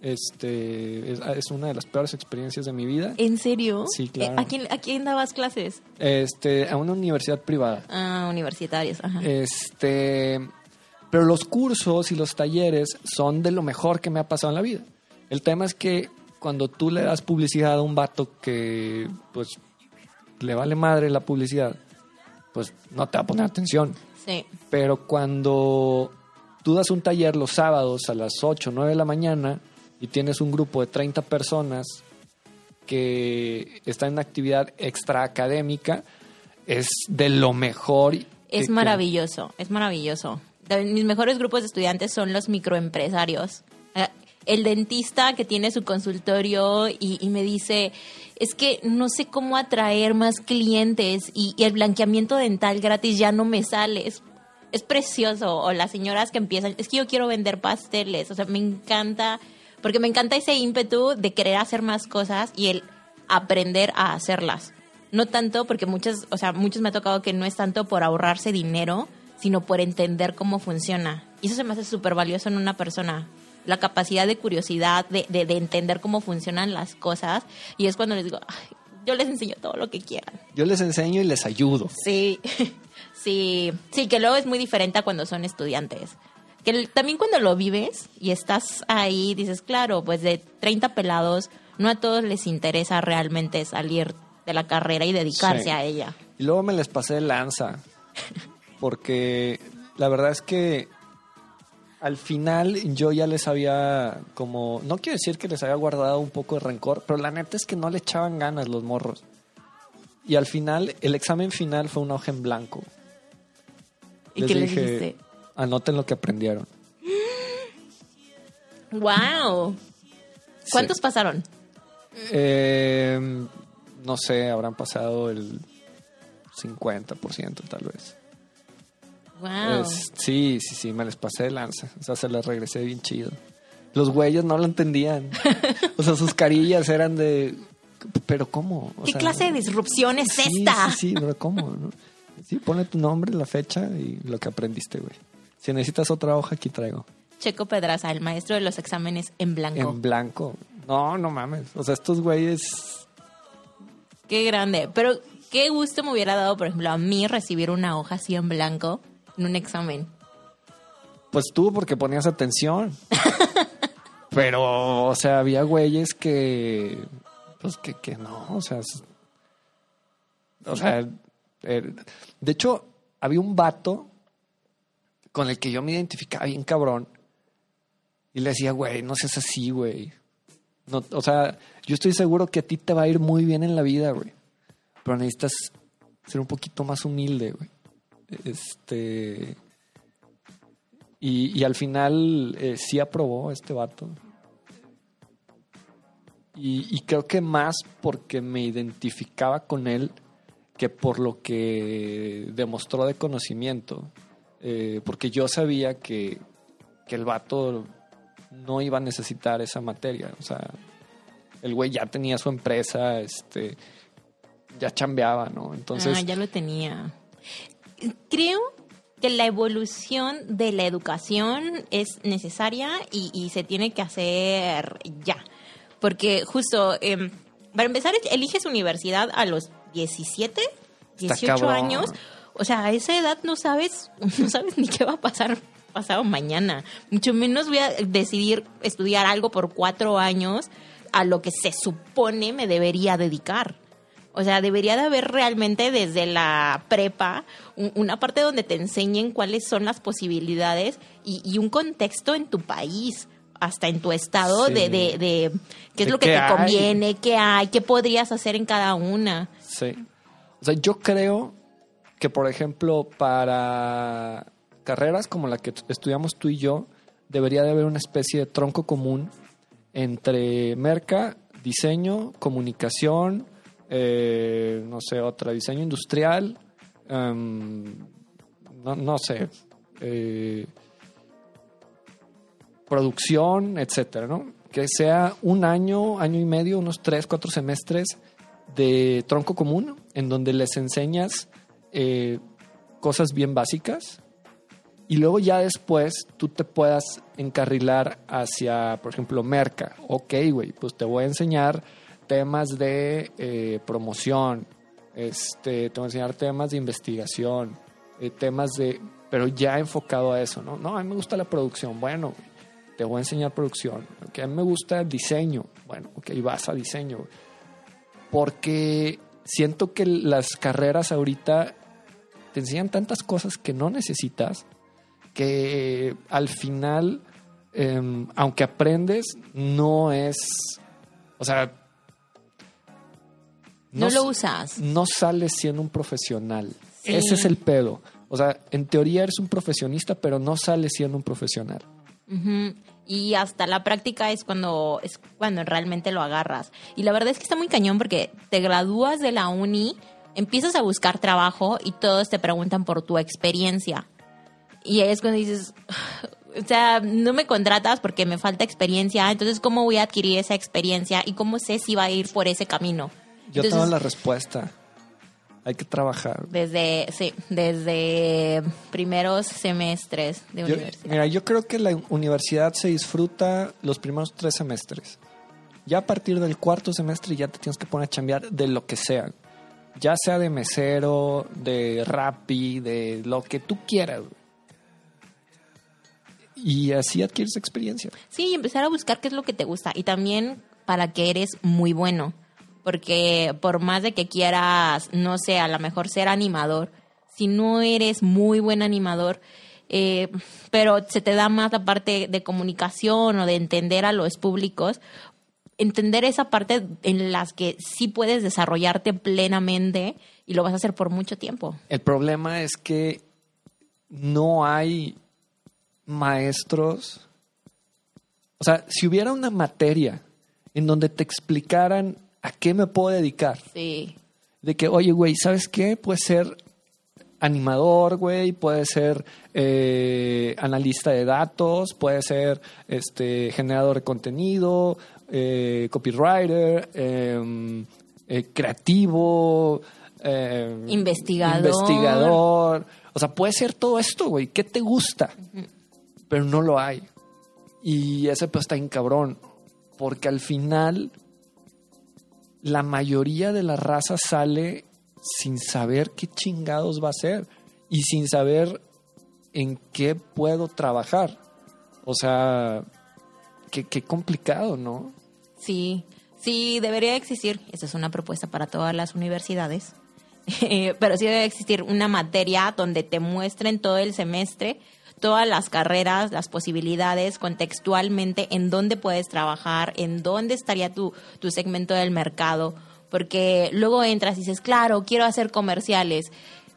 [SPEAKER 1] Este, es, es una de las peores experiencias de mi vida.
[SPEAKER 2] ¿En serio?
[SPEAKER 1] Sí, claro.
[SPEAKER 2] Eh, ¿A quién, ¿A quién dabas clases?
[SPEAKER 1] Este, a una universidad privada.
[SPEAKER 2] Ah, universitarios. Ajá.
[SPEAKER 1] Este, pero los cursos y los talleres son de lo mejor que me ha pasado en la vida. El tema es que cuando tú le das publicidad a un vato que, pues, le vale madre la publicidad, pues no te va a poner atención.
[SPEAKER 2] Sí.
[SPEAKER 1] Pero cuando tú das un taller los sábados a las 8 o 9 de la mañana y tienes un grupo de 30 personas que están en actividad extraacadémica, es de lo mejor.
[SPEAKER 2] Es
[SPEAKER 1] que-
[SPEAKER 2] maravilloso, es maravilloso. De mis mejores grupos de estudiantes son los microempresarios. Eh, El dentista que tiene su consultorio y, y me dice, es que no sé cómo atraer más clientes y, y el blanqueamiento dental gratis ya no me sale. Es, es precioso. O las señoras que empiezan, es que yo quiero vender pasteles. O sea, me encanta, porque me encanta ese ímpetu de querer hacer más cosas y el aprender a hacerlas. No tanto porque muchas, o sea, muchos me ha tocado que no es tanto por ahorrarse dinero, sino por entender cómo funciona. Y eso se me hace súper valioso en una persona. La capacidad de curiosidad, de, de, de entender cómo funcionan las cosas. Y es cuando les digo, "Ay, yo les enseño todo lo que quieran.
[SPEAKER 1] Yo les enseño y les ayudo.
[SPEAKER 2] Sí, sí, sí, que luego es muy diferente a cuando son estudiantes. Que el- también cuando lo vives y estás ahí, dices, claro, pues de 30 pelados, no a todos les interesa realmente salir de la carrera y dedicarse
[SPEAKER 1] Sí.
[SPEAKER 2] a ella.
[SPEAKER 1] Y luego me les pasé de lanza. Porque la verdad es que al final yo ya les había como, no quiero decir que les había guardado un poco de rencor, pero la neta es que no le echaban ganas los morros. Y al final, el examen final fue una hoja en blanco.
[SPEAKER 2] ¿Y qué les dijiste?
[SPEAKER 1] Anoten lo que aprendieron.
[SPEAKER 2] ¡Wow! ¿Cuántos
[SPEAKER 1] Sí.
[SPEAKER 2] pasaron?
[SPEAKER 1] Eh, no sé, habrán pasado el 50% tal vez.
[SPEAKER 2] ¡Wow!
[SPEAKER 1] Es- sí, sí, sí, me les pasé de lanza. O sea, se les regresé bien chido. Los güeyes no lo entendían. O sea, sus carillas eran de. ¿Pero cómo? O
[SPEAKER 2] ¿Qué
[SPEAKER 1] sea,
[SPEAKER 2] clase de disrupción es
[SPEAKER 1] sí,
[SPEAKER 2] esta?
[SPEAKER 1] Sí, sí, pero ¿cómo? no? Sí, pone tu nombre, la fecha y lo que aprendiste, güey. Si necesitas otra hoja, aquí traigo.
[SPEAKER 2] Checo Pedraza, el maestro de los exámenes en blanco.
[SPEAKER 1] En blanco. No, no mames. O sea, estos güeyes.
[SPEAKER 2] Qué grande. Pero qué gusto me hubiera dado, por ejemplo, a mí recibir una hoja así en blanco en un examen.
[SPEAKER 1] Pues tú, porque ponías atención. Pero, o sea, había güeyes que. Pues que, que no, o sea. O sea. eh, de hecho, había un vato con el que yo me identificaba bien cabrón. Y le decía, güey, no seas así, güey. No, o sea, yo estoy seguro que a ti te va a ir muy bien en la vida, güey. Pero necesitas ser un poquito más humilde, güey. Este. Y, y al final eh, sí aprobó este vato. Y, y creo que más porque me identificaba con él que por lo que demostró de conocimiento. Eh, porque yo sabía que, que el vato no iba a necesitar esa materia. O sea, el güey ya tenía su empresa, este, ya chambeaba, ¿no? Entonces,
[SPEAKER 2] ah, ya lo tenía. Creo que la evolución de la educación es necesaria y, y se tiene que hacer ya. Porque justo, em, para empezar, eliges universidad a los 17,
[SPEAKER 1] Está
[SPEAKER 2] 18
[SPEAKER 1] cabrón.
[SPEAKER 2] años. O sea, a esa edad no sabes, no sabes ni qué va a pasar pasado mañana. Mucho menos voy a decidir estudiar algo por cuatro años a lo que se supone me debería dedicar. O sea, debería de haber realmente desde la prepa un- una parte donde te enseñen cuáles son las posibilidades y, y un contexto en tu país, hasta en tu estado
[SPEAKER 1] Sí.
[SPEAKER 2] de, de, de qué es
[SPEAKER 1] De
[SPEAKER 2] lo que te
[SPEAKER 1] hay.
[SPEAKER 2] conviene, qué hay, qué podrías hacer en cada una.
[SPEAKER 1] Sí. O sea, yo creo que, por ejemplo, para carreras como la que estudiamos tú y yo, debería de haber una especie de tronco común entre merca, diseño, comunicación, eh, no sé, otra, diseño industrial, em, no, no sé, eh, producción, etcétera, ¿no? Que sea un año, año y medio, unos tres, cuatro semestres de tronco común, en donde les enseñas eh, cosas bien básicas y luego ya después tú te puedas encarrilar hacia, por ejemplo, merca. Ok, güey, pues te voy a enseñar temas de eh, promoción, este, te voy a enseñar temas de investigación, eh, temas de, pero ya enfocado a eso, ¿no? No, a mí me gusta la producción, bueno, te voy a enseñar producción, ok, a mí me gusta el diseño, bueno, ok, vas a diseño, porque siento que las carreras ahorita te enseñan tantas cosas que no necesitas que al final, em, aunque aprendes, no es, o sea,
[SPEAKER 2] No, lo usas.
[SPEAKER 1] no sales siendo un profesional.
[SPEAKER 2] Sí.
[SPEAKER 1] Ese es el pedo. O sea, en teoría eres un profesionista, pero no sales siendo un profesional.
[SPEAKER 2] Y hasta la práctica es cuando es cuando realmente lo agarras. Y la verdad es que está muy cañón porque te gradúas de la uni, empiezas a buscar trabajo y todos te preguntan por tu experiencia. Y ahí es cuando dices, o sea, no me contratas porque me falta experiencia, entonces ¿cómo voy a adquirir esa experiencia y cómo sé si va a ir por ese camino?
[SPEAKER 1] Yo
[SPEAKER 2] Entonces,
[SPEAKER 1] tengo la respuesta. Hay que trabajar.
[SPEAKER 2] desde sí, desde primeros semestres de
[SPEAKER 1] Yo-
[SPEAKER 2] universidad.
[SPEAKER 1] mira, yo creo que la universidad se disfruta los primeros tres semestres. Ya a partir del cuarto semestre ya te tienes que poner a chambear de lo que sea. Ya sea de mesero, de rapi, de lo que tú quieras. Y así adquieres experiencia.
[SPEAKER 2] Sí, y empezar a buscar qué es lo que te gusta y también para que eres muy bueno. Porque por más de que quieras, no sé, a lo mejor ser animador, si no eres muy buen animador, eh, pero se te da más la parte de comunicación o de entender a los públicos, entender esa parte en las que sí puedes desarrollarte plenamente y lo vas a hacer por mucho tiempo.
[SPEAKER 1] El problema es que no hay maestros. O sea, si hubiera una materia en donde te explicaran a qué me puedo dedicar,
[SPEAKER 2] Sí.
[SPEAKER 1] de que, oye, güey, ¿sabes qué? Puede ser animador, güey, puede ser eh, analista de datos, puede ser este generador de contenido, eh, copywriter, em, eh, creativo, em,
[SPEAKER 2] Investigador.
[SPEAKER 1] investigador. O sea, puede ser todo esto, güey. ¿Qué te gusta? Pero no lo hay. Y ese pues está en cabrón. Porque al final la mayoría de la raza sale sin saber qué chingados va a ser y sin saber en qué puedo trabajar. O sea, qué, qué complicado, ¿no?
[SPEAKER 2] Sí, sí, debería existir. Esa es una propuesta para todas las universidades. Eh, Pero sí debe existir una materia donde te muestren todo el semestre, todas las carreras, las posibilidades, contextualmente, en dónde puedes trabajar, en dónde estaría tu, tu segmento del mercado. Porque luego entras y dices, claro, quiero hacer comerciales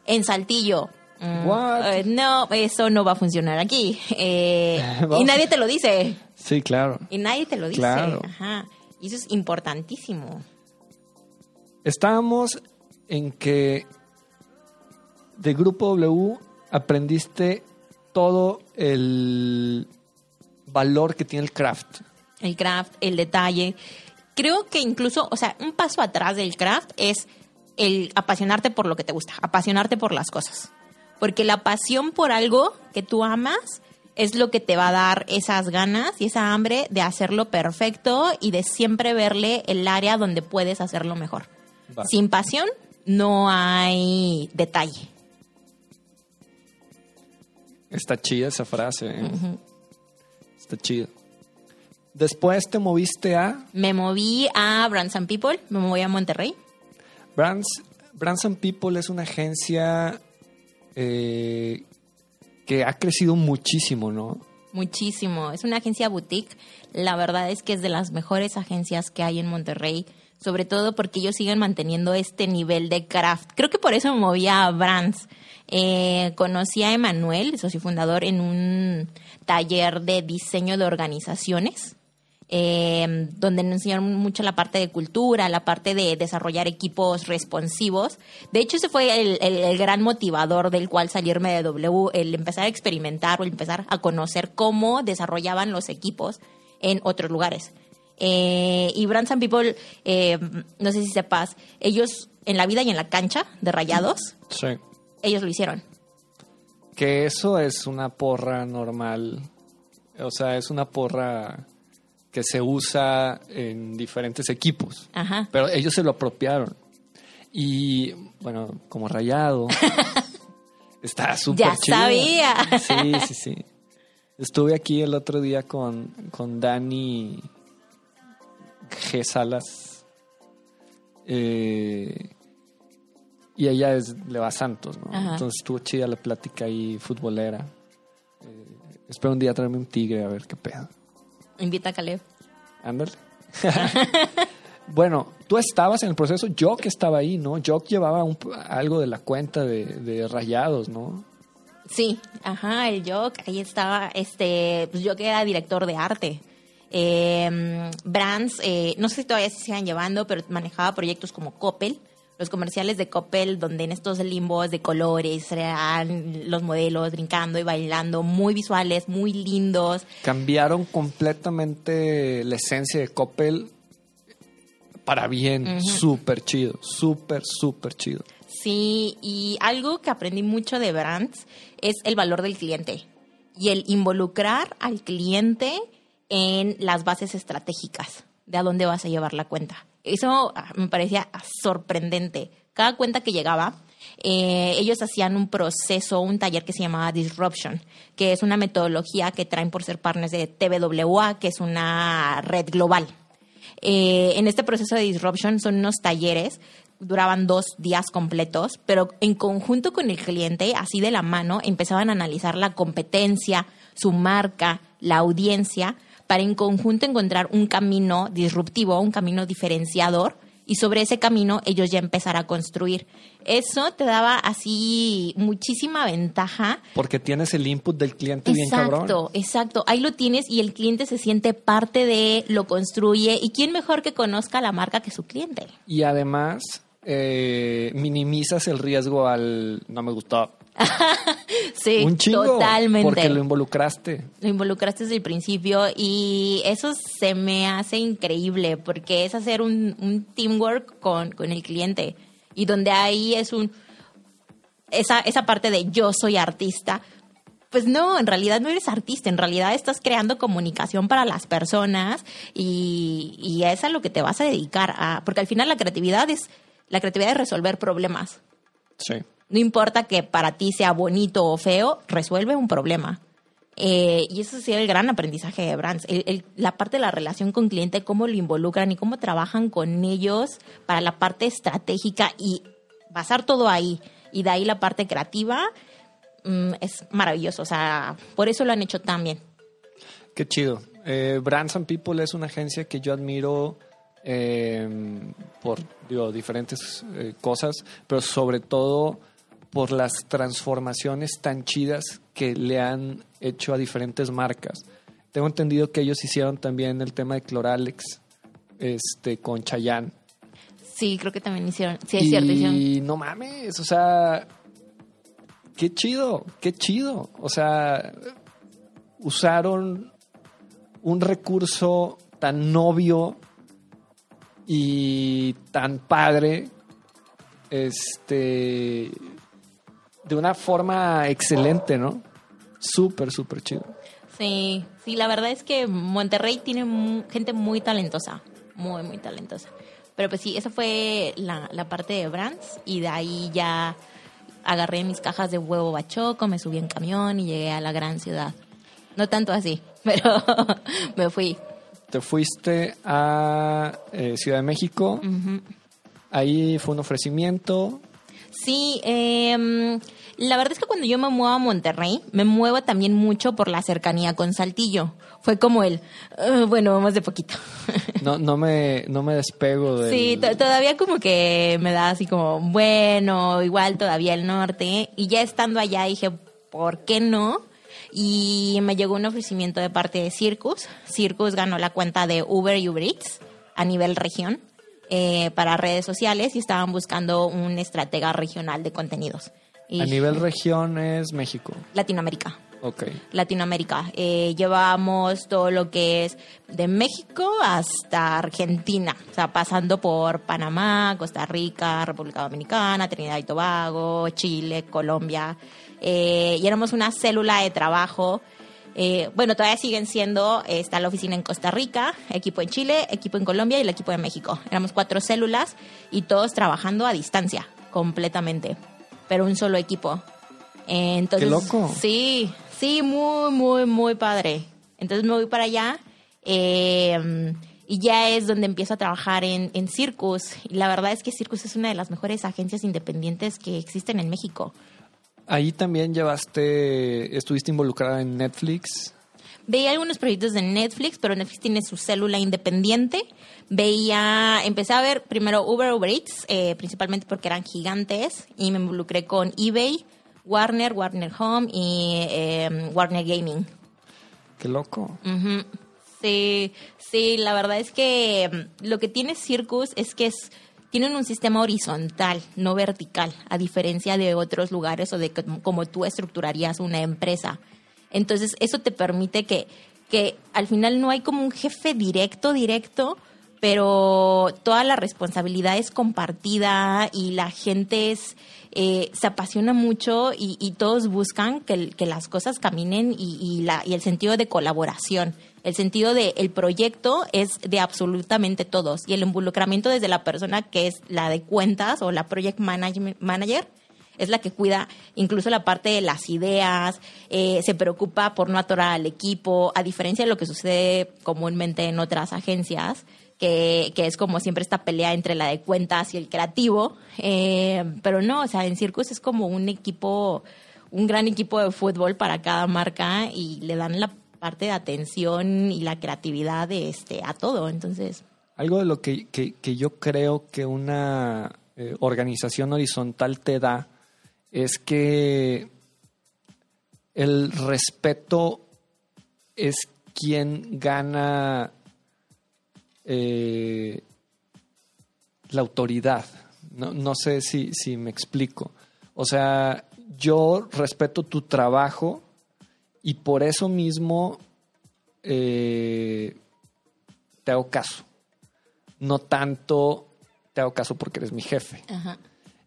[SPEAKER 2] en Saltillo. Mm, eh, no, eso no va a funcionar aquí. Eh, y nadie te lo dice.
[SPEAKER 1] Sí, claro.
[SPEAKER 2] Y nadie te lo dice.
[SPEAKER 1] Claro.
[SPEAKER 2] Ajá. Y eso es importantísimo.
[SPEAKER 1] Estábamos en que de Grupo W aprendiste todo el valor que tiene el craft.
[SPEAKER 2] El craft, el detalle. Creo que incluso, o sea, un paso atrás del craft es el apasionarte por lo que te gusta, apasionarte por las cosas. Porque la pasión por algo que tú amas es lo que te va a dar esas ganas y esa hambre de hacerlo perfecto y de siempre verle el área donde puedes hacerlo mejor.
[SPEAKER 1] Va.
[SPEAKER 2] Sin pasión no hay detalle.
[SPEAKER 1] Está chida esa frase. ¿eh? Está chida. Después te moviste a
[SPEAKER 2] Me moví a Brands and People, me moví a Monterrey.
[SPEAKER 1] Brands. Brands and People es una agencia eh, que ha crecido muchísimo, ¿no?
[SPEAKER 2] Muchísimo. Es una agencia boutique. La verdad es que es de las mejores agencias que hay en Monterrey. Sobre todo porque ellos siguen manteniendo este nivel de craft. Creo que por eso me moví a Brands. Eh, conocí a Emanuel, socio fundador, en un taller de diseño de organizaciones. Eh, donde nos enseñaron mucho la parte de cultura, la parte de desarrollar equipos responsivos. De hecho, ese fue el, el- el gran motivador del cual salirme de W, el empezar a experimentar o el empezar a conocer cómo desarrollaban los equipos en otros lugares. Eh, y Brands and People, eh, no sé si sepas, ellos en la vida y en la cancha de rayados,
[SPEAKER 1] Sí.
[SPEAKER 2] ellos lo hicieron.
[SPEAKER 1] Que eso es una porra normal. O sea, es una porra que se usa en diferentes equipos.
[SPEAKER 2] Ajá.
[SPEAKER 1] Pero ellos se lo apropiaron. Y bueno, como rayado. está súper
[SPEAKER 2] Ya
[SPEAKER 1] chido.
[SPEAKER 2] sabía.
[SPEAKER 1] Sí, sí, sí. Estuve aquí el otro día con, con Dani G. Salas. eh, Y ella es, le va a Santos, ¿no?
[SPEAKER 2] Ajá.
[SPEAKER 1] Entonces estuvo chida la plática ahí futbolera. Eh, espero un día traerme un tigre a ver qué pedo.
[SPEAKER 2] Invita a Caleb.
[SPEAKER 1] Ándale. bueno, tú estabas en el proceso, Jock estaba ahí, ¿no? Jock llevaba un- algo de la cuenta de, de rayados, ¿no?
[SPEAKER 2] Sí, ajá, el Jock, ahí estaba, este, pues yo que era director de arte. Eh, Brands, eh, no sé si todavía se sigan llevando, pero manejaba proyectos como Coppel, los comerciales de Coppel, donde en estos limbos de colores eran los modelos brincando y bailando, muy visuales, muy lindos.
[SPEAKER 1] Cambiaron completamente la esencia de Coppel para bien. Súper chido, súper, súper chido.
[SPEAKER 2] Sí, y algo que aprendí mucho de Brands es el valor del cliente y el involucrar al cliente en las bases estratégicas de a dónde vas a llevar la cuenta. Eso ah, me parecía sorprendente. Cada cuenta que llegaba, eh, ellos hacían un proceso, un taller que se llamaba Disruption, que es una metodología que traen por ser partners de TWA, que es una red global. Eh, en este proceso de disruption son unos talleres, duraban dos días completos, pero en conjunto con el cliente, así de la mano, empezaban a analizar la competencia, su marca, la audiencia, para en conjunto encontrar un camino disruptivo, un camino diferenciador. Y sobre ese camino ellos ya empezar a construir. Eso te daba así muchísima ventaja
[SPEAKER 1] Porque tienes el input del cliente bien cabrón.
[SPEAKER 2] Exacto, exacto. Ahí lo tienes y el cliente se siente parte de, lo construye. ¿Y quién mejor que conozca la marca que su cliente?
[SPEAKER 1] Y además eh, minimizas el riesgo al no me gustó.
[SPEAKER 2] Sí,
[SPEAKER 1] un chingo.
[SPEAKER 2] totalmente.
[SPEAKER 1] Porque lo involucraste.
[SPEAKER 2] Lo involucraste desde el principio y eso se me hace increíble porque es hacer un, un teamwork con, con el cliente y donde ahí es un esa, esa parte de yo soy artista. Pues no, en realidad no eres artista, en realidad estás creando comunicación para las personas y, y es a lo que te vas a dedicar a, porque al final la creatividad es la creatividad es resolver problemas.
[SPEAKER 1] Sí.
[SPEAKER 2] No importa que para ti sea bonito o feo, resuelve un problema. Eh, y eso ha sido el gran aprendizaje de Brands. La parte de la relación con cliente, cómo lo involucran y cómo trabajan con ellos para la parte estratégica y basar todo ahí. Y de ahí la parte creativa mm, es maravilloso. O sea, por eso lo han hecho tan bien.
[SPEAKER 1] Qué chido. Eh, Brands and People es una agencia que yo admiro eh, por diferentes cosas, pero sobre todo por las transformaciones tan chidas que le han hecho a diferentes marcas. Tengo entendido que ellos hicieron también el tema de Cloralex este, con Chayanne.
[SPEAKER 2] Sí, creo que también hicieron. Sí, es cierto. hicieron-
[SPEAKER 1] Y no mames, o sea, qué chido, qué chido. O sea, usaron un recurso tan novio y tan padre, este, de una forma excelente, ¿no? Súper, súper chido.
[SPEAKER 2] Sí, sí, la verdad es que Monterrey tiene gente muy talentosa, muy, muy talentosa. Pero pues sí, esa fue la, la parte de Brands y de ahí ya agarré mis cajas de huevo bachoco, me subí en camión y llegué a la gran ciudad. No tanto así, pero me fui.
[SPEAKER 1] Te fuiste a eh, Ciudad de México, ahí fue un ofrecimiento,
[SPEAKER 2] Sí, em, la verdad es que cuando yo me muevo a Monterrey, me muevo también mucho por la cercanía con Saltillo. Fue como el, "Ah, bueno, vamos de poquito.
[SPEAKER 1] no, no, me, no me despego de...
[SPEAKER 2] Sí, to- todavía como que me da así como, bueno, igual todavía el norte. Y ya estando allá dije, ¿por qué no? Y me llegó un ofrecimiento de parte de Circus. Circus ganó la cuenta de Uber y Uber Eats a nivel región eh, para redes sociales y estaban buscando un estratega regional de contenidos. Y
[SPEAKER 1] A nivel región es México.
[SPEAKER 2] Latinoamérica.
[SPEAKER 1] Ok.
[SPEAKER 2] Latinoamérica. Eh, llevamos todo lo que es de México hasta Argentina, o sea, pasando por Panamá, Costa Rica, República Dominicana, Trinidad y Tobago, Chile, Colombia. Eh, y éramos una célula de trabajo. Eh, bueno, todavía siguen siendo, eh, está la oficina en Costa Rica, equipo en Chile, equipo en Colombia y el equipo en México. Éramos cuatro células y todos trabajando a distancia, completamente, pero un solo equipo. Eh, entonces,
[SPEAKER 1] loco!
[SPEAKER 2] Sí, sí, muy, muy, muy padre. Entonces me voy para allá eh, y ya es donde empiezo a trabajar en, en Circus. Y la verdad es que Circus es una de las mejores agencias independientes que existen en México.
[SPEAKER 1] Ahí también llevaste, estuviste involucrada en Netflix.
[SPEAKER 2] Veía algunos proyectos de Netflix, pero Netflix tiene su célula independiente. Veía, empecé a ver primero Uber, Uber Eats, eh, principalmente porque eran gigantes, y me involucré con eBay, Warner, Warner Home y eh, Warner Gaming.
[SPEAKER 1] Qué loco.
[SPEAKER 2] Sí, sí, la verdad es que mm, lo que tiene Circus es que es, tienen un sistema horizontal, no vertical, a diferencia de otros lugares o de como tú estructurarías una empresa. Entonces, eso te permite que, que al final no hay como un jefe directo, directo, pero toda la responsabilidad es compartida y la gente es, eh, se apasiona mucho y, todos buscan que, las cosas caminen y, la, y el sentido de colaboración. El sentido de el proyecto es de absolutamente todos y el involucramiento desde la persona que es la de cuentas o la project manager es la que cuida incluso la parte de las ideas, eh, se preocupa por no atorar al equipo, a diferencia de lo que sucede comúnmente en otras agencias, que, que es como siempre esta pelea entre la de cuentas y el creativo. Eh, pero no, o sea, en Circus es como un equipo, un gran equipo de fútbol para cada marca y le dan la parte de atención y la creatividad de este a todo. Entonces,
[SPEAKER 1] Algo de lo que, que- yo creo que una eh, organización horizontal te da es que el respeto es quien gana eh, la autoridad. No, no sé si, si me explico. O sea, yo respeto tu trabajo y por eso mismo eh, te hago caso. No tanto te hago caso porque eres mi jefe.
[SPEAKER 2] ajá.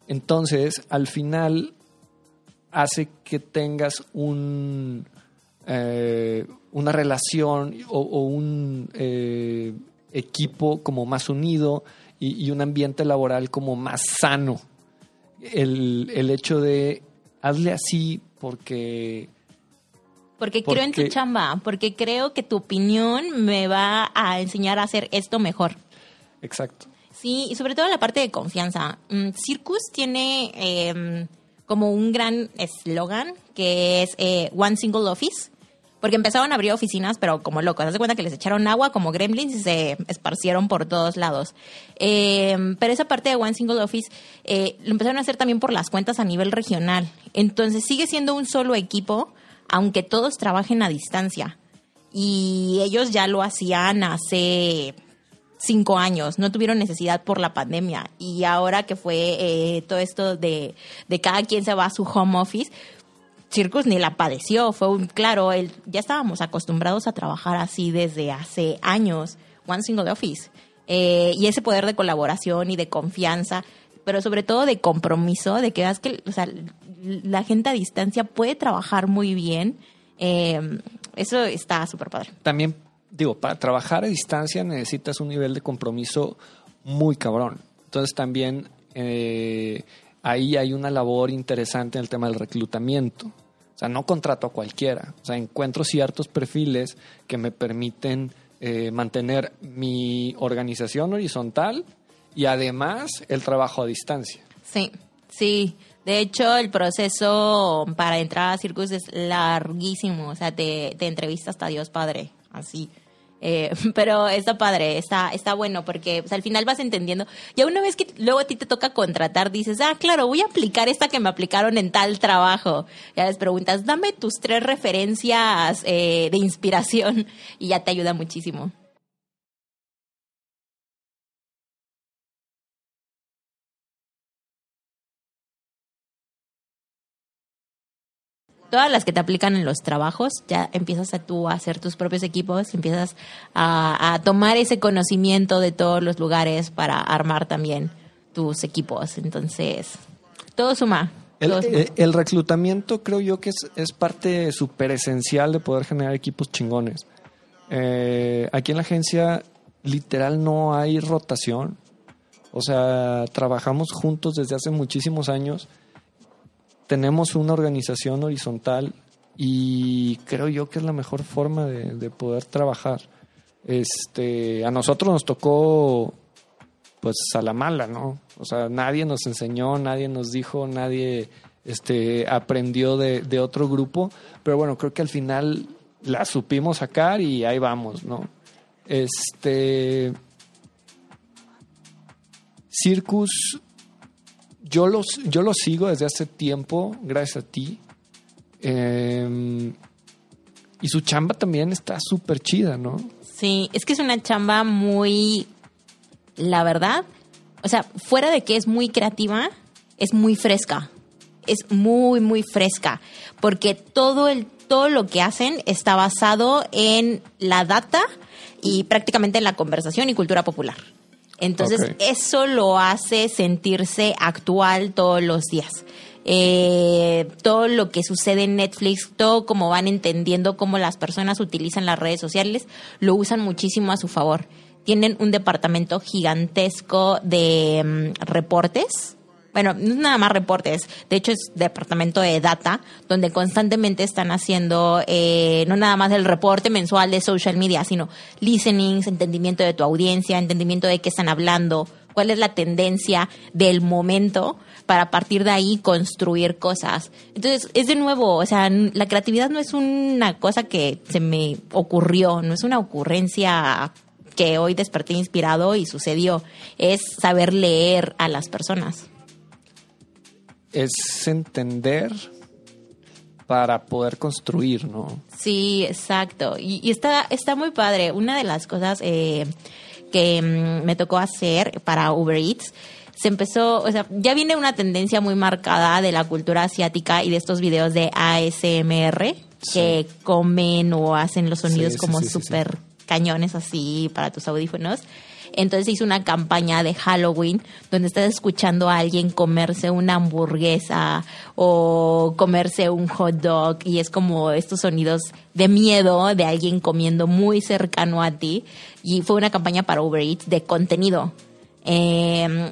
[SPEAKER 1] Entonces, al final, hace que tengas un, eh, una relación o, o un eh, equipo como más unido y, y un ambiente laboral como más sano. El, el hecho de hazle así porque
[SPEAKER 2] Porque creo en tu chamba, porque creo que tu opinión me va a enseñar a hacer esto mejor.
[SPEAKER 1] exacto.
[SPEAKER 2] Sí, y sobre todo la parte de confianza. Mm, Circus tiene eh, como un gran eslogan que es eh, One Single Office, porque empezaron a abrir oficinas, pero como locos. Haz de cuenta que les echaron agua como gremlins y se esparcieron por todos lados. Eh, pero esa parte de One Single Office eh, lo empezaron a hacer también por las cuentas a nivel regional. Entonces sigue siendo un solo equipo, aunque todos trabajen a distancia. Y ellos ya lo hacían hace cinco años, no tuvieron necesidad por la pandemia. Y ahora que fue eh, todo esto de, de cada quien se va a su home office, Circus ni la padeció. Fue un, claro, el, ya estábamos acostumbrados a trabajar así desde hace años, One Single Office. Eh, y ese poder de colaboración y de confianza, pero sobre todo de compromiso, de que veas que o sea, la gente a distancia puede trabajar muy bien. Eh, eso está súper padre.
[SPEAKER 1] También, digo, para trabajar a distancia necesitas un nivel de compromiso muy cabrón. Entonces también eh, ahí hay una labor interesante en el tema del reclutamiento. O sea, no contrato a cualquiera. O sea, encuentro ciertos perfiles que me permiten eh, mantener mi organización horizontal y además el trabajo a distancia.
[SPEAKER 2] Sí, sí. De hecho, el proceso para entrar a Circus es larguísimo. O sea, te, te entrevista hasta Dios Padre, así. Eh, pero está padre, está, está bueno porque pues, al final vas entendiendo. Ya una vez que luego a ti te toca contratar, dices, ah, claro, voy a aplicar esta que me aplicaron en tal trabajo. Ya les preguntas, dame tus tres referencias eh, de inspiración y ya te ayuda muchísimo. Todas las que te aplican en los trabajos, ya empiezas a tú a hacer tus propios equipos, empiezas a, a tomar ese conocimiento de todos los lugares para armar también tus equipos. Entonces, todo suma.
[SPEAKER 1] El, eh, el reclutamiento creo yo que es, es parte súper esencial de poder generar equipos chingones. Eh, aquí en la agencia literal no hay rotación. O sea, trabajamos juntos desde hace muchísimos años. Tenemos una organización horizontal y creo yo que es la mejor forma de, de poder trabajar. Este, a nosotros nos tocó pues a la mala, ¿no? O sea, nadie nos enseñó, nadie nos dijo, nadie este, aprendió de, de otro grupo, pero bueno, creo que al final la supimos sacar y ahí vamos, ¿no? Este. Circus, yo los, yo lo sigo desde hace tiempo, gracias a ti. Em, y su chamba también está súper chida, ¿no?
[SPEAKER 2] Sí, es que es una chamba muy, la verdad, o sea, fuera de que es muy creativa, es muy fresca. Es muy, muy fresca. Porque todo el, todo lo que hacen está basado en la data y prácticamente en la conversación y cultura popular. Entonces, eso lo hace sentirse actual todos los días. Eh, todo lo que sucede en Netflix, todo como van entendiendo cómo las personas utilizan las redes sociales, lo usan muchísimo a su favor. Tienen un departamento gigantesco de mm, reportes. Bueno, no es nada más reportes, de hecho es departamento de data, donde constantemente están haciendo eh, no nada más el reporte mensual de social media, sino listenings, entendimiento de tu audiencia, entendimiento de qué están hablando, cuál es la tendencia del momento para partir de ahí construir cosas. Entonces, es de nuevo, o sea, la creatividad no es una cosa que se me ocurrió, no es una ocurrencia que hoy desperté inspirado y sucedió, es saber leer a las personas.
[SPEAKER 1] Es entender para poder construir, ¿no?
[SPEAKER 2] Sí, exacto. Y, y está, está muy padre. Una de las cosas eh, que mm, me tocó hacer para Uber Eats, se empezó, o sea, ya viene una tendencia muy marcada de la cultura asiática y de estos videos de ASMR que comen o hacen los sonidos
[SPEAKER 1] Sí, sí,
[SPEAKER 2] como súper cañones así para tus audífonos. Entonces hizo una campaña de Halloween donde estás escuchando a alguien comerse una hamburguesa o comerse un hot dog y es como estos sonidos de miedo de alguien comiendo muy cercano a ti. Y fue una campaña para Uber Eats de contenido.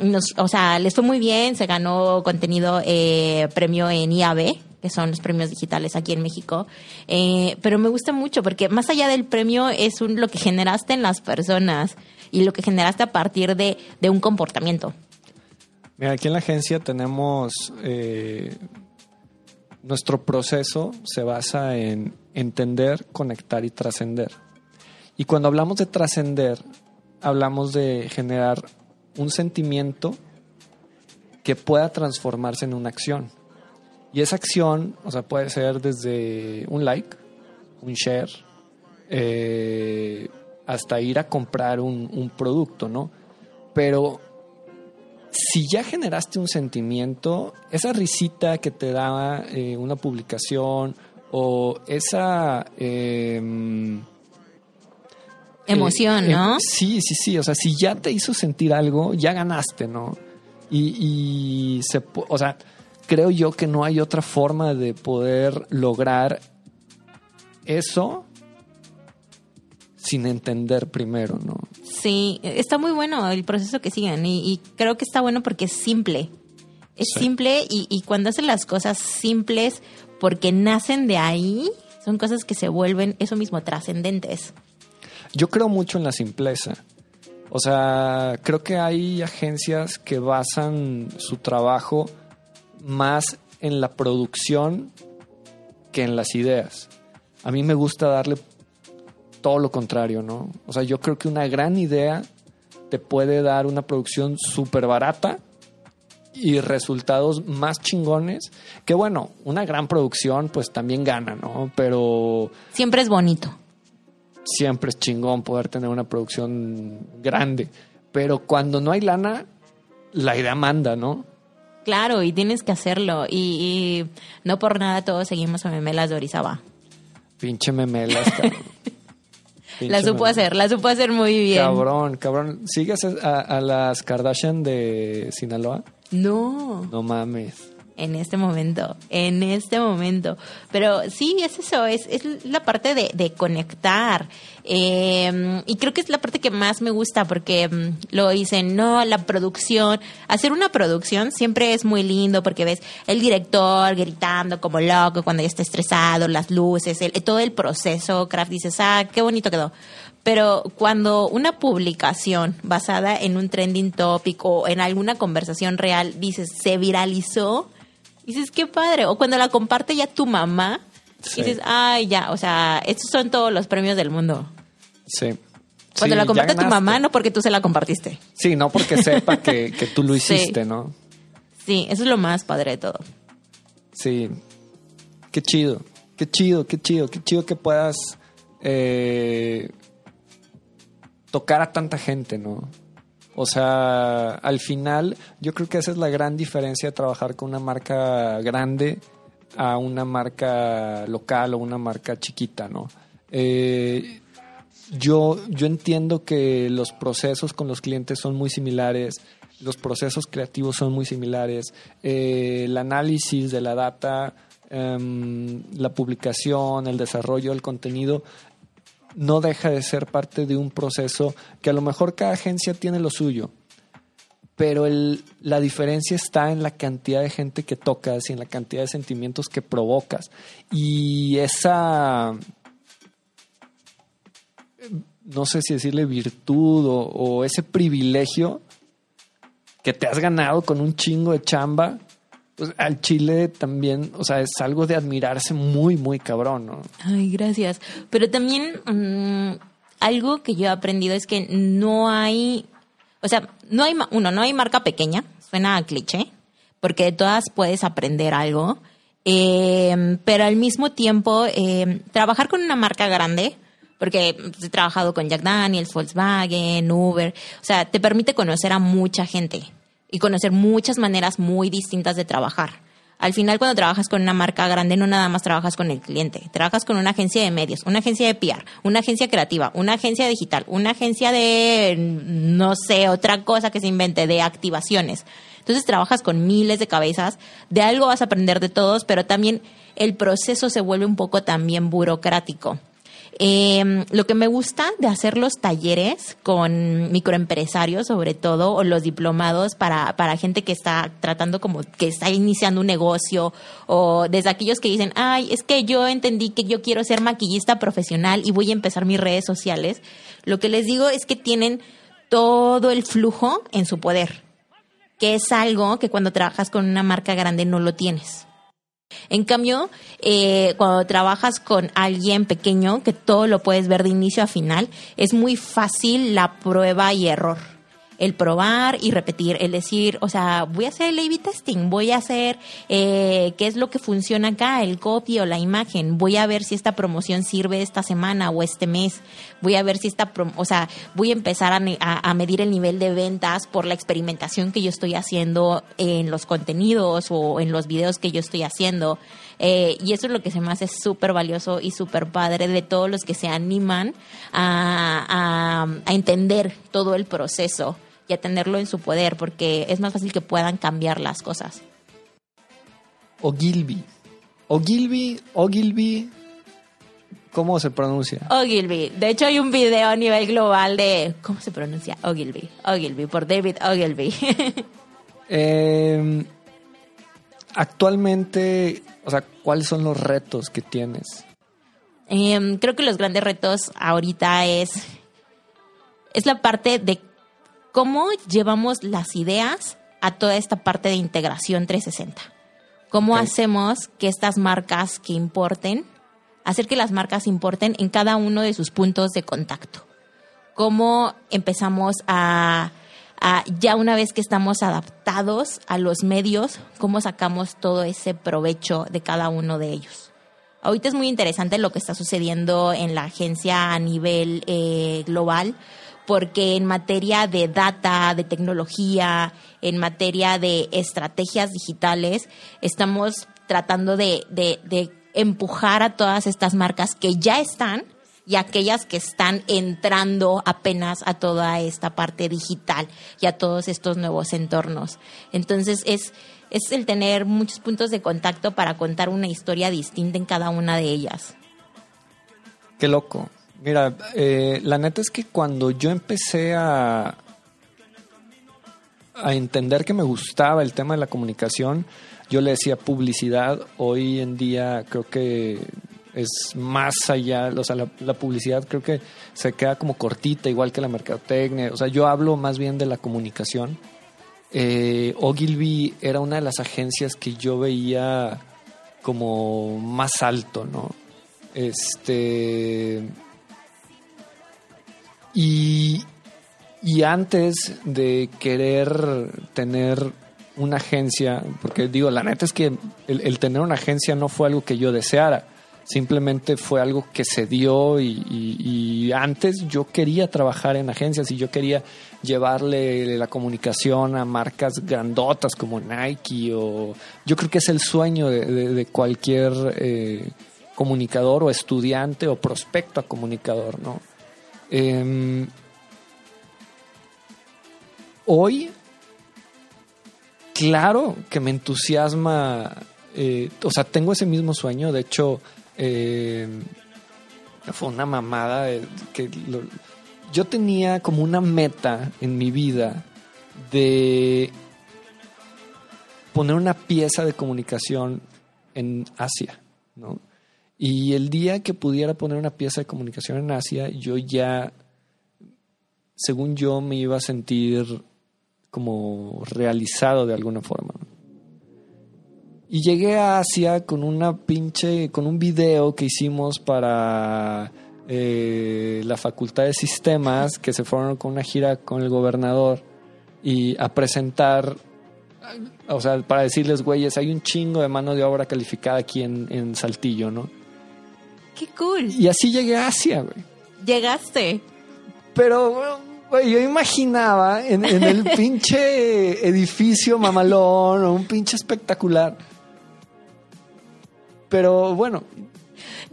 [SPEAKER 2] Nos- o sea, les fue muy bien, se ganó contenido eh, premio en IAB, que son los premios digitales aquí en México. Eh, pero me gusta mucho porque más allá del premio es lo que generaste en las personas y lo que generaste a partir de, de un comportamiento.
[SPEAKER 1] Mira, aquí en la agencia tenemos eh, nuestro proceso se basa en entender, conectar y trascender. Y cuando hablamos de trascender, hablamos de generar un sentimiento que pueda transformarse en una acción. Y esa acción, o sea, puede ser desde un like, un share, eh, hasta ir a comprar un, un producto, ¿no? Pero si ya generaste un sentimiento, esa risita que te da eh, una publicación o esa... em,
[SPEAKER 2] Emoción,
[SPEAKER 1] eh,
[SPEAKER 2] ¿no?
[SPEAKER 1] eh, sí, sí, sí. O sea, si ya te hizo sentir algo, ya ganaste, ¿no? Y, y se, o sea, creo yo que no hay otra forma de poder lograr eso sin entender primero, ¿no?
[SPEAKER 2] Sí, está muy bueno el proceso que siguen y, y creo que está bueno porque es simple. Es
[SPEAKER 1] Sí.
[SPEAKER 2] simple y, y cuando hacen las cosas simples porque nacen de ahí, son cosas que se vuelven eso mismo, trascendentes.
[SPEAKER 1] Yo creo mucho en la simpleza. O sea, creo que hay agencias que basan su trabajo más en la producción que en las ideas. A mí me gusta darle todo lo contrario, ¿no? O sea, yo creo que una gran idea te puede dar una producción súper barata y resultados más chingones. Que bueno, una gran producción pues también gana, ¿no? Pero
[SPEAKER 2] Siempre es bonito.
[SPEAKER 1] siempre es chingón poder tener una producción grande. Pero cuando no hay lana, la idea manda, ¿no?
[SPEAKER 2] Claro, y tienes que hacerlo. Y, y no por nada todos seguimos a Memelas de Orizaba.
[SPEAKER 1] Pinche memelas, cabrón.
[SPEAKER 2] La supo hacer, la supo hacer muy bien.
[SPEAKER 1] Cabrón, cabrón. ¿Sigues a, a las Kardashian de Sinaloa?
[SPEAKER 2] No.
[SPEAKER 1] No mames.
[SPEAKER 2] En este momento, en este momento. Pero sí, es eso, es, la parte de, conectar. Eh, y creo que es la parte que más me gusta porque mm, lo dicen, no, la producción, hacer una producción siempre es muy lindo porque ves el director gritando como loco cuando ya está estresado, las luces, el- todo el proceso, Craft dices, ah, qué bonito quedó. Pero cuando una publicación basada en un trending topic o en alguna conversación real dices se viralizó, dices qué padre. O cuando la comparte ya tu mamá, dices, ay, ya, o sea, estos son todos los premios del mundo.
[SPEAKER 1] Sí.
[SPEAKER 2] Cuando la comparte tu mamá, no porque tú se la compartiste.
[SPEAKER 1] Sí, no porque sepa que, tú lo hiciste, ¿no?
[SPEAKER 2] Sí, eso es lo más padre de todo.
[SPEAKER 1] Sí. Qué chido, qué chido, qué chido, qué chido que puedas eh, tocar a tanta gente, ¿no? O sea, al final yo creo que esa es la gran diferencia de trabajar con una marca grande a una marca local o una marca chiquita, ¿no? Eh, yo, yo entiendo que los procesos con los clientes son muy similares, los procesos creativos son muy similares, eh, el análisis de la data, em, la publicación, el desarrollo del contenido no deja de ser parte de un proceso que a lo mejor cada agencia tiene lo suyo, pero la diferencia está en la cantidad de gente que tocas y en la cantidad de sentimientos que provocas. Y esa, no sé si decirle virtud o ese privilegio que te has ganado con un chingo de chamba, pues al Chile también, o sea, es algo de admirarse muy, muy cabrón, ¿no?
[SPEAKER 2] Ay, gracias. Pero también mm, algo que yo he aprendido es que no hay, o sea, no hay, uno, no hay marca pequeña, suena a cliché, porque de todas puedes aprender algo, em, pero al mismo tiempo, em, trabajar con una marca grande, porque he trabajado con Jack Daniels, Volkswagen, Uber, o sea, te permite conocer a mucha gente y conocer muchas maneras muy distintas de trabajar. Al final, cuando trabajas con una marca grande, no nada más trabajas con el cliente, trabajas con una agencia de medios, una agencia de PR, una agencia creativa, una agencia digital, una agencia de, no sé, otra cosa que se invente, de activaciones. Entonces trabajas con miles de cabezas, de algo vas a aprender de todos, pero también el proceso se vuelve un poco también burocrático. Eh, lo que me gusta de hacer los talleres con microempresarios, sobre todo, o los diplomados para, para gente que está tratando como que está iniciando un negocio, o desde aquellos que dicen, ay, es que yo entendí que yo quiero ser maquillista profesional y voy a empezar mis redes sociales. Lo que les digo es que tienen todo el flujo en su poder, que es algo que cuando trabajas con una marca grande no lo tienes. En cambio, eh, cuando trabajas con alguien pequeño, que todo lo puedes ver de inicio a final, es muy fácil la prueba y error el probar y repetir, el decir, o sea, voy a hacer el A-B testing, voy a hacer eh, qué es lo que funciona acá, el copy o la imagen, voy a ver si esta promoción sirve esta semana o este mes, voy a ver si esta, o sea, voy a empezar a, a, medir el nivel de ventas por la experimentación que yo estoy haciendo en los contenidos o en los videos que yo estoy haciendo. Eh, y eso es lo que se me hace súper valioso y súper padre de todos los que se animan a, a entender todo el proceso y a tenerlo en su poder, porque es más fácil que puedan cambiar las cosas.
[SPEAKER 1] Ogilvy. Ogilvy, Ogilvy, ¿cómo se pronuncia?
[SPEAKER 2] Ogilvy. De hecho, hay un video a nivel global de cómo se pronuncia Ogilvy. Ogilvy, por David Ogilvy.
[SPEAKER 1] Em, actualmente, o sea, ¿cuáles son los retos que tienes?
[SPEAKER 2] Em, creo que los grandes retos ahorita es, es la parte de cómo llevamos las ideas a toda esta parte de integración 360. ¿Cómo hacemos que estas marcas que importen, hacer que las marcas importen en cada uno de sus puntos de contacto? ¿Cómo empezamos a, a, ya una vez que estamos adaptados a los medios, cómo sacamos todo ese provecho de cada uno de ellos? Ahorita es muy interesante lo que está sucediendo en la agencia a nivel eh, global porque en materia de data, de tecnología, en materia de estrategias digitales, estamos tratando de, empujar a todas estas marcas que ya están y aquellas que están entrando apenas a toda esta parte digital y a todos estos nuevos entornos. Entonces es, es el tener muchos puntos de contacto para contar una historia distinta en cada una de ellas.
[SPEAKER 1] Qué loco. Mira, eh, la neta es que cuando yo empecé a, a entender que me gustaba el tema de la comunicación, yo le decía publicidad. Hoy en día creo que es más allá, o sea, la, publicidad creo que se queda como cortita, igual que la mercadotecnia, o sea, yo hablo más bien de la comunicación. Eh, Ogilvy era una de las agencias que yo veía como más alto, ¿no? Este... Y, y antes de querer tener una agencia, porque digo, la neta es que el, tener una agencia no fue algo que yo deseara, simplemente fue algo que se dio y, antes yo quería trabajar en agencias y yo quería llevarle la comunicación a marcas grandotas como Nike o yo creo que es el sueño de, cualquier eh, comunicador o estudiante o prospecto a comunicador, ¿no? Em, hoy claro que me entusiasma, eh, o sea, tengo ese mismo sueño, de hecho, eh, fue una mamada que yo tenía como una meta en mi vida de poner una pieza de comunicación en Asia, ¿no? Y el día que pudiera poner una pieza de comunicación en Asia, yo ya, según yo, me iba a sentir como realizado de alguna forma. Y llegué a Asia con una pinche, con un video que hicimos para eh, la Facultad de Sistemas, que se fueron con una gira con el gobernador y a presentar, o sea, para decirles, güeyes, hay un chingo de mano de obra calificada aquí en, en Saltillo, ¿no?
[SPEAKER 2] Qué cool.
[SPEAKER 1] Y así llegué a Asia, güey.
[SPEAKER 2] Llegaste.
[SPEAKER 1] Pero yo imaginaba en, el pinche edificio mamalón o un pinche espectacular. Pero bueno.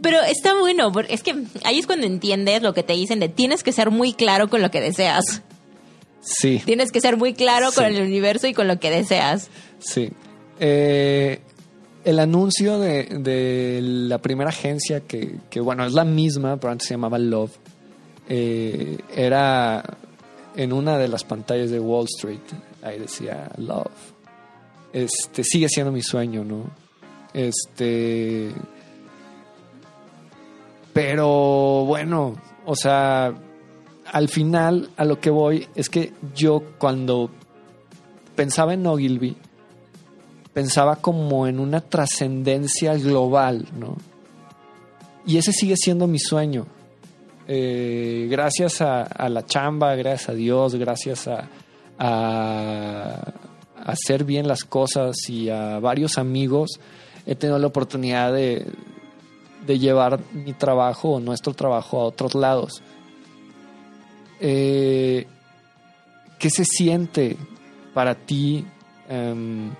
[SPEAKER 2] Pero está bueno, porque es que ahí es cuando entiendes lo que te dicen de tienes que ser muy claro con lo que deseas.
[SPEAKER 1] Sí.
[SPEAKER 2] Tienes que ser muy claro con el universo y con lo que deseas.
[SPEAKER 1] Sí. Eh, el anuncio de, la primera agencia, que, que, bueno, es la misma, pero antes se llamaba Love, eh, era en una de las pantallas de Wall Street, ahí decía Love. Este sigue siendo mi sueño, ¿no? Este pero bueno, o sea, al final a lo que voy es que yo cuando pensaba en Ogilvy pensaba como en una trascendencia global, ¿no? Y ese sigue siendo mi sueño. Eh, gracias a, la chamba, gracias a Dios, gracias a, hacer bien las cosas y a varios amigos, he tenido la oportunidad de, llevar mi trabajo o nuestro trabajo a otros lados. Eh, ¿Qué se siente para ti em,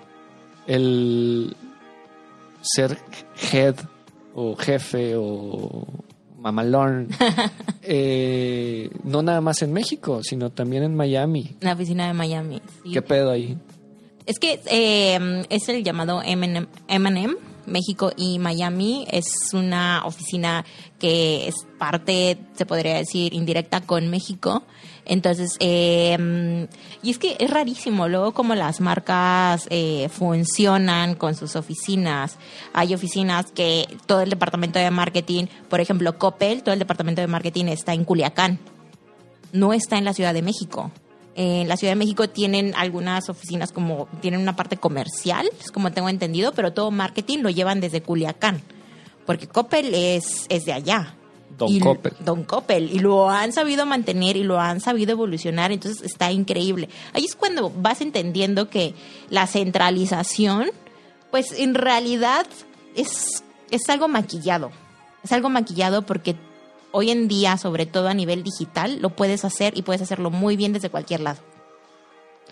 [SPEAKER 1] el ser head o jefe o mamalón, eh, no nada más en México, sino también en Miami.
[SPEAKER 2] La oficina de Miami.
[SPEAKER 1] ¿Qué pedo ahí?
[SPEAKER 2] Es que eh, es el llamado M&M, México y Miami. Es una oficina que es parte, se podría decir, indirecta con México. Entonces, eh, y es que es rarísimo, luego como las marcas eh, funcionan con sus oficinas. Hay oficinas que todo el departamento de marketing, por ejemplo, Coppel, todo el departamento de marketing está en Culiacán, no está en la Ciudad de México. En la Ciudad de México tienen algunas oficinas como, tienen una parte comercial, es como tengo entendido, pero todo marketing lo llevan desde Culiacán, porque Coppel es, es de allá.
[SPEAKER 1] Don Coppel.
[SPEAKER 2] Don Coppel. Y lo han sabido mantener y lo han sabido evolucionar, entonces está increíble. Ahí es cuando vas entendiendo que la centralización, pues en realidad es, es algo maquillado. Es algo maquillado porque hoy en día, sobre todo a nivel digital, lo puedes hacer y puedes hacerlo muy bien desde cualquier lado.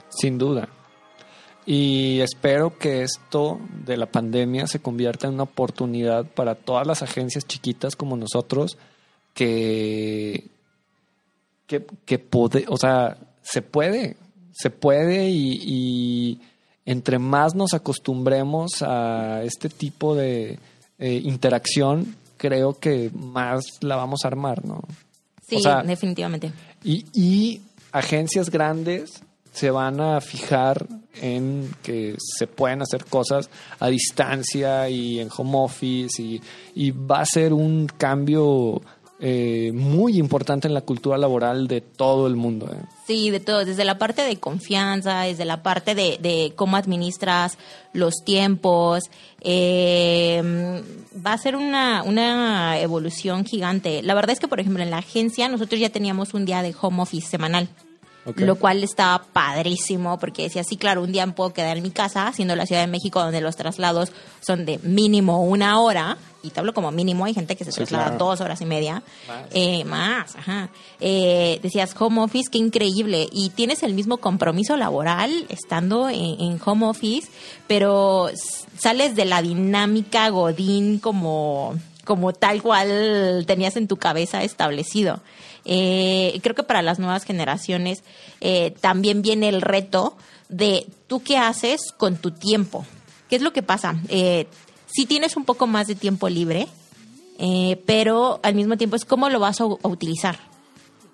[SPEAKER 1] Sin duda. Y espero que esto de la pandemia se convierta en una oportunidad para todas las agencias chiquitas como nosotros que, que, puede, o sea, se puede, se puede y, entre más nos acostumbremos a este tipo de eh, interacción, creo que más la vamos a armar, ¿no?
[SPEAKER 2] Sí, definitivamente.
[SPEAKER 1] Y, y agencias grandes se van a fijar en que se pueden hacer cosas a distancia y en home office y, y va a ser un cambio eh, muy importante en la cultura laboral de todo el mundo. ¿eh?
[SPEAKER 2] Sí, de todo, desde la parte de confianza, desde la parte de, de cómo administras los tiempos. Eh, va a ser una, una evolución gigante. La verdad es que, por ejemplo, en la agencia nosotros ya teníamos un día de home office semanal.
[SPEAKER 1] Okay.
[SPEAKER 2] Lo cual estaba padrísimo porque decía, sí, claro, un día me puedo quedar en mi casa, siendo la Ciudad de México donde los traslados son de mínimo una hora, y te hablo como mínimo, hay gente que se
[SPEAKER 1] Sí,
[SPEAKER 2] traslada
[SPEAKER 1] claro.
[SPEAKER 2] dos horas y media,
[SPEAKER 1] Más.
[SPEAKER 2] Eh, más, ajá. Eh, decías home office, qué increíble, y tienes el mismo compromiso laboral estando en, en home office, pero sales de la dinámica godín como, como tal cual tenías en tu cabeza establecido. Eh, creo que para las nuevas generaciones eh, también viene el reto de tú qué haces con tu tiempo. ¿Qué es lo que pasa? Eh, si tienes un poco más de tiempo libre, eh, pero al mismo tiempo es cómo lo vas a utilizar.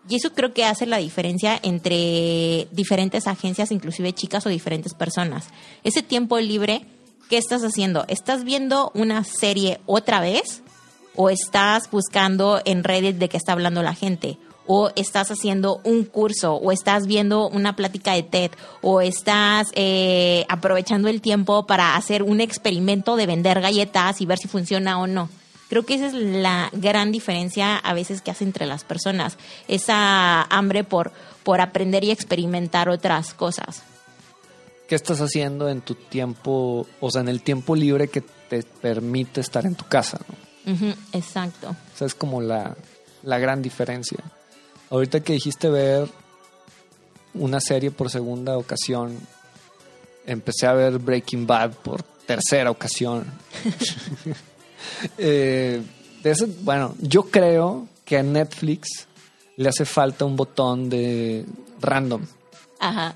[SPEAKER 2] Y eso creo que hace la diferencia entre diferentes agencias, inclusive chicas o diferentes personas. Ese tiempo libre, ¿qué estás haciendo? ¿Estás viendo una serie otra vez? ¿O estás buscando en Reddit de qué está hablando la gente? ¿O estás haciendo un curso? ¿O estás viendo una plática de TED? ¿O estás eh, aprovechando el tiempo para hacer un experimento de vender galletas y ver si funciona o no? Creo que esa es la gran diferencia a veces que hace entre las personas, esa hambre por, por aprender y experimentar otras cosas.
[SPEAKER 1] ¿Qué estás haciendo en tu tiempo, o sea, en el tiempo libre que te permite estar en tu casa? ¿no?
[SPEAKER 2] Exacto.
[SPEAKER 1] O sea, es como la, la gran diferencia. Ahorita que dijiste ver una serie por segunda ocasión, empecé a ver Breaking Bad por tercera ocasión. Eh, de ese- bueno, yo creo que a Netflix le hace falta un botón de random.
[SPEAKER 2] Ajá.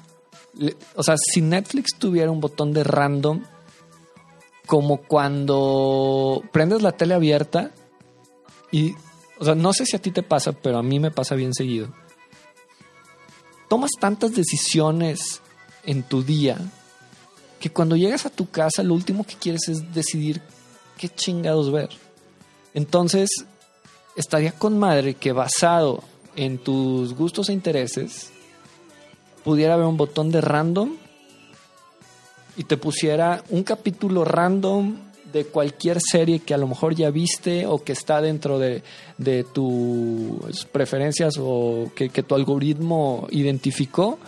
[SPEAKER 1] Le- o sea, si Netflix tuviera un botón de random, como cuando prendes la tele abierta y, o sea, no sé si a ti te pasa, pero a mí me pasa bien seguido. Tomas tantas decisiones en tu día que cuando llegas a tu casa lo último que quieres es decidir qué chingados ver. Entonces, estaría con madre que basado en tus gustos e intereses, pudiera haber un botón de random y te pusiera un capítulo random de cualquier serie que a lo mejor ya viste o que está dentro de, de tus preferencias o que, que tu algoritmo identificó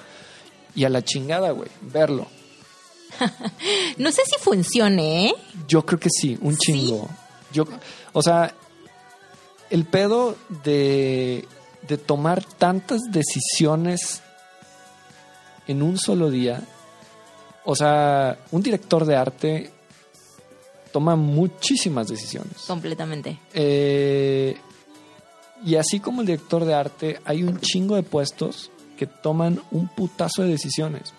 [SPEAKER 1] y a la chingada, güey, verlo.
[SPEAKER 2] No sé si funcione, ¿eh?
[SPEAKER 1] Yo creo que sí, un
[SPEAKER 2] Sí.
[SPEAKER 1] chingo. Yo, o sea, el pedo de, de tomar tantas decisiones en un solo día. O sea, un director de arte toma muchísimas decisiones.
[SPEAKER 2] Completamente.
[SPEAKER 1] Eh, y así como el director de arte, hay un chingo de puestos que toman un putazo de decisiones.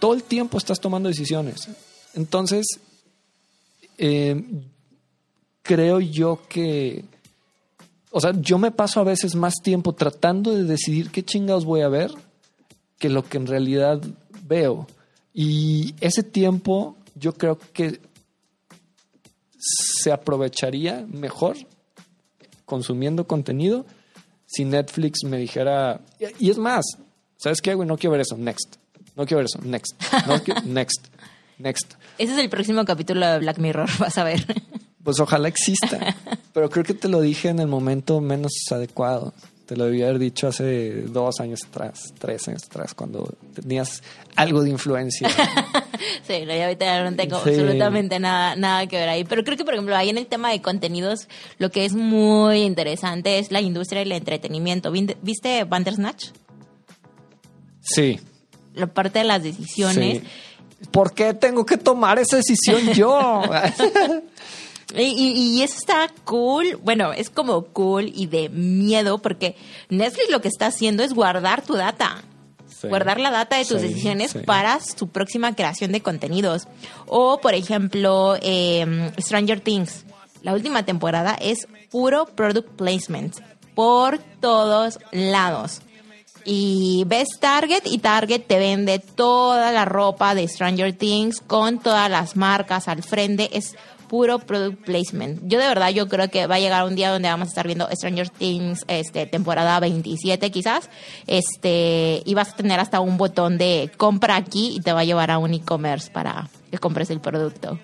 [SPEAKER 1] Todo el tiempo estás tomando decisiones. Entonces, eh, creo yo que, o sea, yo me paso a veces más tiempo tratando de decidir qué chingados voy a ver que lo que en realidad veo. Y ese tiempo yo creo que se aprovecharía mejor consumiendo contenido si Netflix me dijera, y es más, ¿sabes qué, güey? No quiero ver eso, next. No quiero ver eso, next. No quiero- next. Next.
[SPEAKER 2] Ese es el próximo capítulo de Black Mirror, vas a ver.
[SPEAKER 1] Pues ojalá exista. Pero creo que te lo dije en el momento menos adecuado. Te lo debía haber dicho hace dos años atrás, tres años atrás, cuando tenías algo de influencia.
[SPEAKER 2] Sí, no, yo ahorita no tengo
[SPEAKER 1] Sí.
[SPEAKER 2] absolutamente nada, nada que ver ahí. Pero creo que, por ejemplo, ahí en el tema de contenidos, lo que es muy interesante es la industria del entretenimiento. ¿Viste- ¿Viste Bandersnatch?
[SPEAKER 1] Sí.
[SPEAKER 2] La parte de las decisiones.
[SPEAKER 1] sí. ¿Por qué tengo que tomar esa decisión yo?
[SPEAKER 2] Y, y- y eso está cool. Bueno, es como cool y de miedo porque Netflix lo que está haciendo es guardar tu data.
[SPEAKER 1] Sí.
[SPEAKER 2] Guardar la data de tus
[SPEAKER 1] Sí,
[SPEAKER 2] decisiones
[SPEAKER 1] sí.
[SPEAKER 2] para su próxima creación de contenidos. O, por ejemplo, eh, Stranger Things. La última temporada es puro product placement por todos lados. y ves Target y Target te vende toda la ropa de Stranger Things con todas las marcas al frente. Es puro product placement. Yo de verdad yo creo que va a llegar un día donde vamos a estar viendo Stranger Things este temporada 27 quizás. Este y vas a tener hasta un botón de compra aquí y te va a llevar a un e-commerce para que compres el producto.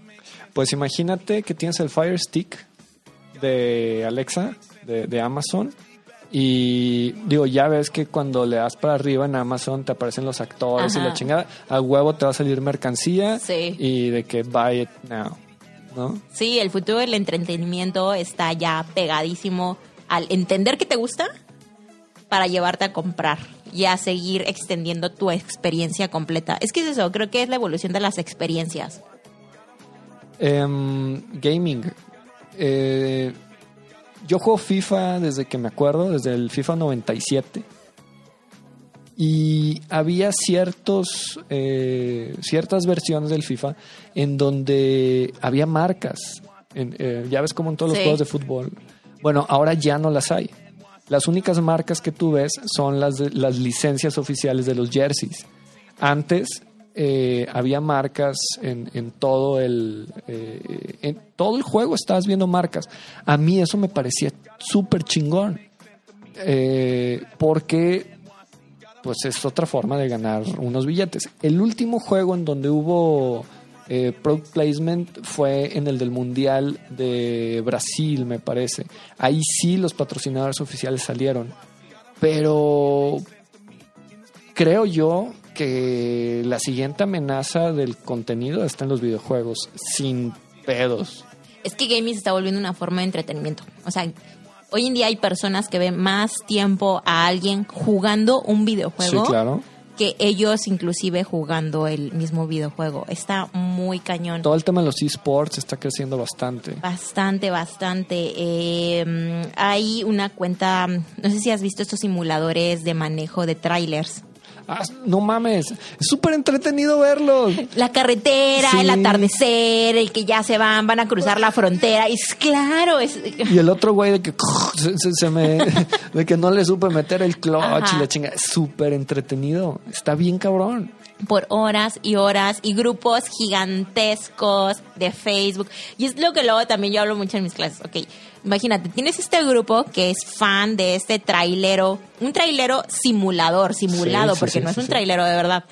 [SPEAKER 1] Pues imagínate que tienes el Fire Stick de Alexa de, de Amazon y digo, ya ves que cuando le das para arriba en Amazon te aparecen los actores y la chingada. A huevo te va a salir mercancía
[SPEAKER 2] Sí.
[SPEAKER 1] y de que buy it now. ¿No?
[SPEAKER 2] Sí, el futuro del entretenimiento está ya pegadísimo al entender que te gusta para llevarte a comprar y a seguir extendiendo tu experiencia completa. Es que es eso, creo que es la evolución de las experiencias.
[SPEAKER 1] Em, gaming. Eh, yo juego FIFA desde que me acuerdo, desde el FIFA 97. Y había ciertos, eh, ciertas versiones del FIFA en donde había marcas. En, eh, ya ves como en todos los juegos de fútbol. Bueno, ahora ya no las hay. Las únicas marcas que tú ves son las, de- las licencias oficiales de los jerseys. Antes eh, había marcas en, en todo el eh, en todo el juego estabas viendo marcas. A mí eso me parecía súper chingón. Eh, porque pues es otra forma de ganar unos billetes. El último juego en donde hubo eh, product placement fue en el del Mundial de Brasil, me parece. Ahí sí los patrocinadores oficiales salieron. Pero creo yo que la siguiente amenaza del contenido está en los videojuegos, sin pedos.
[SPEAKER 2] Es que gaming se está volviendo una forma de entretenimiento. O sea, hoy en día hay personas que ven más tiempo a alguien jugando un videojuego
[SPEAKER 1] Sí, claro.
[SPEAKER 2] que ellos inclusive jugando el mismo videojuego. Está muy cañón.
[SPEAKER 1] Todo el tema de los esports está creciendo bastante.
[SPEAKER 2] Bastante, bastante. Eh, hay una cuenta, no sé si has visto estos simuladores de manejo de trailers.
[SPEAKER 1] Ah, no mames, es súper entretenido verlos.
[SPEAKER 2] La carretera,
[SPEAKER 1] Sí.
[SPEAKER 2] el atardecer, el que ya se van, van a cruzar la frontera. Es claro, es
[SPEAKER 1] Y el otro güey de que se, se- se me de que no le supe meter el clutch
[SPEAKER 2] Ajá.
[SPEAKER 1] y la chinga, es súper entretenido, está bien cabrón.
[SPEAKER 2] Por horas y horas y grupos gigantescos de Facebook. Y es lo que luego también yo hablo mucho en mis clases. Ok, imagínate, tienes este grupo que es fan de este trailero, un trailero simulador, simulado,
[SPEAKER 1] Sí, sí,
[SPEAKER 2] porque
[SPEAKER 1] sí,
[SPEAKER 2] no es un trailero de verdad.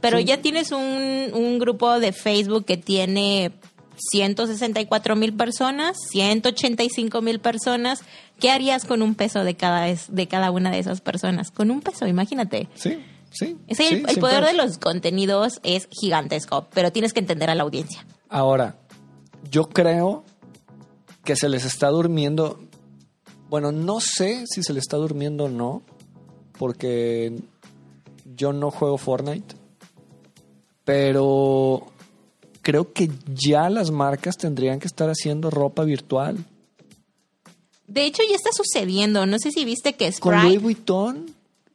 [SPEAKER 2] Pero ya tienes un, un grupo de Facebook que tiene 164 mil personas, 185 mil personas. ¿Qué harías con un peso de cada, es- de cada una de esas personas? Con un peso, imagínate.
[SPEAKER 1] Sí, sí.
[SPEAKER 2] El,
[SPEAKER 1] sí,
[SPEAKER 2] el
[SPEAKER 1] sin
[SPEAKER 2] poder de los contenidos es gigantesco, pero tienes que entender a la audiencia.
[SPEAKER 1] Ahora, yo creo que se les está durmiendo. Bueno, no sé si se les está durmiendo o no, porque yo no juego Fortnite. Pero creo que ya las marcas tendrían que estar haciendo ropa virtual.
[SPEAKER 2] De hecho, ya está sucediendo. No sé si viste que
[SPEAKER 1] Con Louis
[SPEAKER 2] Sprite...
[SPEAKER 1] Vuitton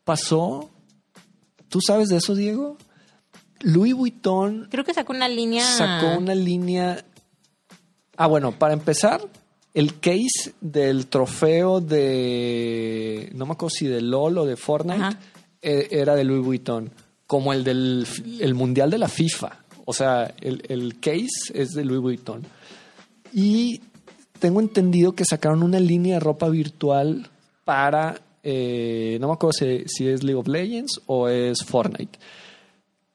[SPEAKER 1] pasó. ¿Tú sabes de eso, Diego? Louis Vuitton
[SPEAKER 2] Creo que sacó una línea...
[SPEAKER 1] sacó una línea. Ah, bueno, para empezar, el case del trofeo de. No me acuerdo si de LOL o de Fortnite
[SPEAKER 2] Ajá.
[SPEAKER 1] eh, era de Louis Vuitton. Como el del el mundial de la FIFA. O sea, el, el case es de Louis Vuitton. Y tengo entendido que sacaron una línea de ropa virtual para. Eh, no me acuerdo si, si es League of Legends o es Fortnite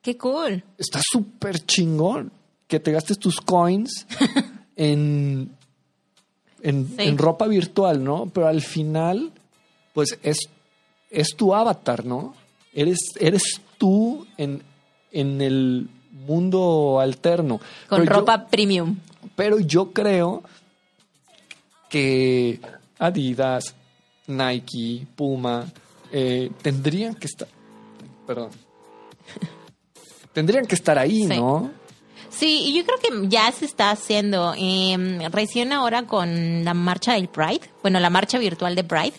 [SPEAKER 2] Qué cool.
[SPEAKER 1] está súper chingón que te gastes tus coins en, en,
[SPEAKER 2] Sí.
[SPEAKER 1] en ropa virtual, ¿no? Pero al final, pues es, es tu avatar, ¿no? Eres, eres tú en, en el mundo alterno.
[SPEAKER 2] Con
[SPEAKER 1] Pero yo-
[SPEAKER 2] ropa premium.
[SPEAKER 1] pero yo creo que Adidas, Nike, Puma, eh, tendrían que estar. Perdón. Tendrían que estar ahí,
[SPEAKER 2] Sí.
[SPEAKER 1] ¿no?
[SPEAKER 2] Sí, y yo creo que ya se está haciendo. Eh, recién ahora con la marcha del Pride, bueno, la marcha virtual de Pride.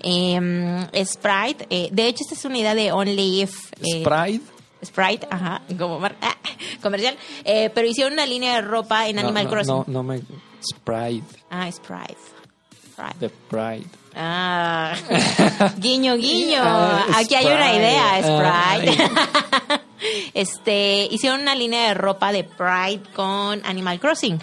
[SPEAKER 2] Eh, Sprite, eh, de hecho, esta es una idea de Only If. eh,
[SPEAKER 1] Sprite.
[SPEAKER 2] Sprite, ajá, como mar- ah, comercial. Eh, pero hicieron una línea de ropa en
[SPEAKER 1] No,
[SPEAKER 2] Animal
[SPEAKER 1] no,
[SPEAKER 2] Crossing.
[SPEAKER 1] No, no me. Sprite.
[SPEAKER 2] Ah, Sprite. Sprite.
[SPEAKER 1] De Pride.
[SPEAKER 2] Ah, guiño, guiño.
[SPEAKER 1] Ah,
[SPEAKER 2] Aquí hay una idea, Sprite. este, hicieron una línea de ropa de Pride con Animal Crossing.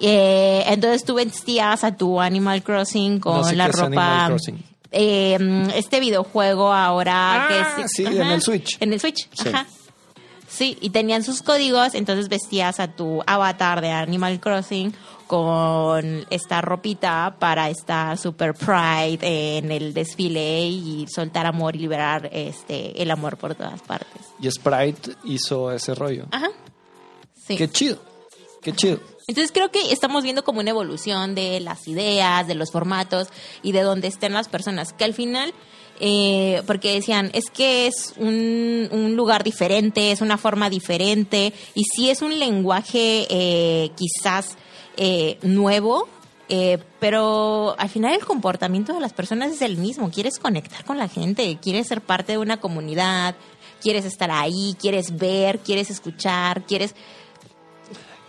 [SPEAKER 2] Eh, entonces tú vestías a tu Animal Crossing con
[SPEAKER 1] No sé
[SPEAKER 2] la
[SPEAKER 1] qué es Animal
[SPEAKER 2] ropa.
[SPEAKER 1] Crossing.
[SPEAKER 2] eh, este videojuego ahora
[SPEAKER 1] Ah,
[SPEAKER 2] que es,
[SPEAKER 1] sí, en el Switch.
[SPEAKER 2] En el Switch,
[SPEAKER 1] Sí.
[SPEAKER 2] ajá. Sí, y tenían sus códigos, entonces vestías a tu avatar de Animal Crossing con esta ropita para estar super pride en el desfile y soltar amor y liberar este el amor por todas partes.
[SPEAKER 1] Y Sprite hizo ese rollo.
[SPEAKER 2] Ajá. Sí.
[SPEAKER 1] Qué chido. Qué chido.
[SPEAKER 2] Entonces creo que estamos viendo como una evolución de las ideas, de los formatos y de dónde estén las personas. Que al final, eh, porque decían, es que es un, un lugar diferente, es una forma diferente y sí es un lenguaje eh, quizás eh, nuevo. eh, pero al final el comportamiento de las personas es el mismo. Quieres conectar con la gente, quieres ser parte de una comunidad, quieres estar ahí, quieres ver, quieres escuchar, quieres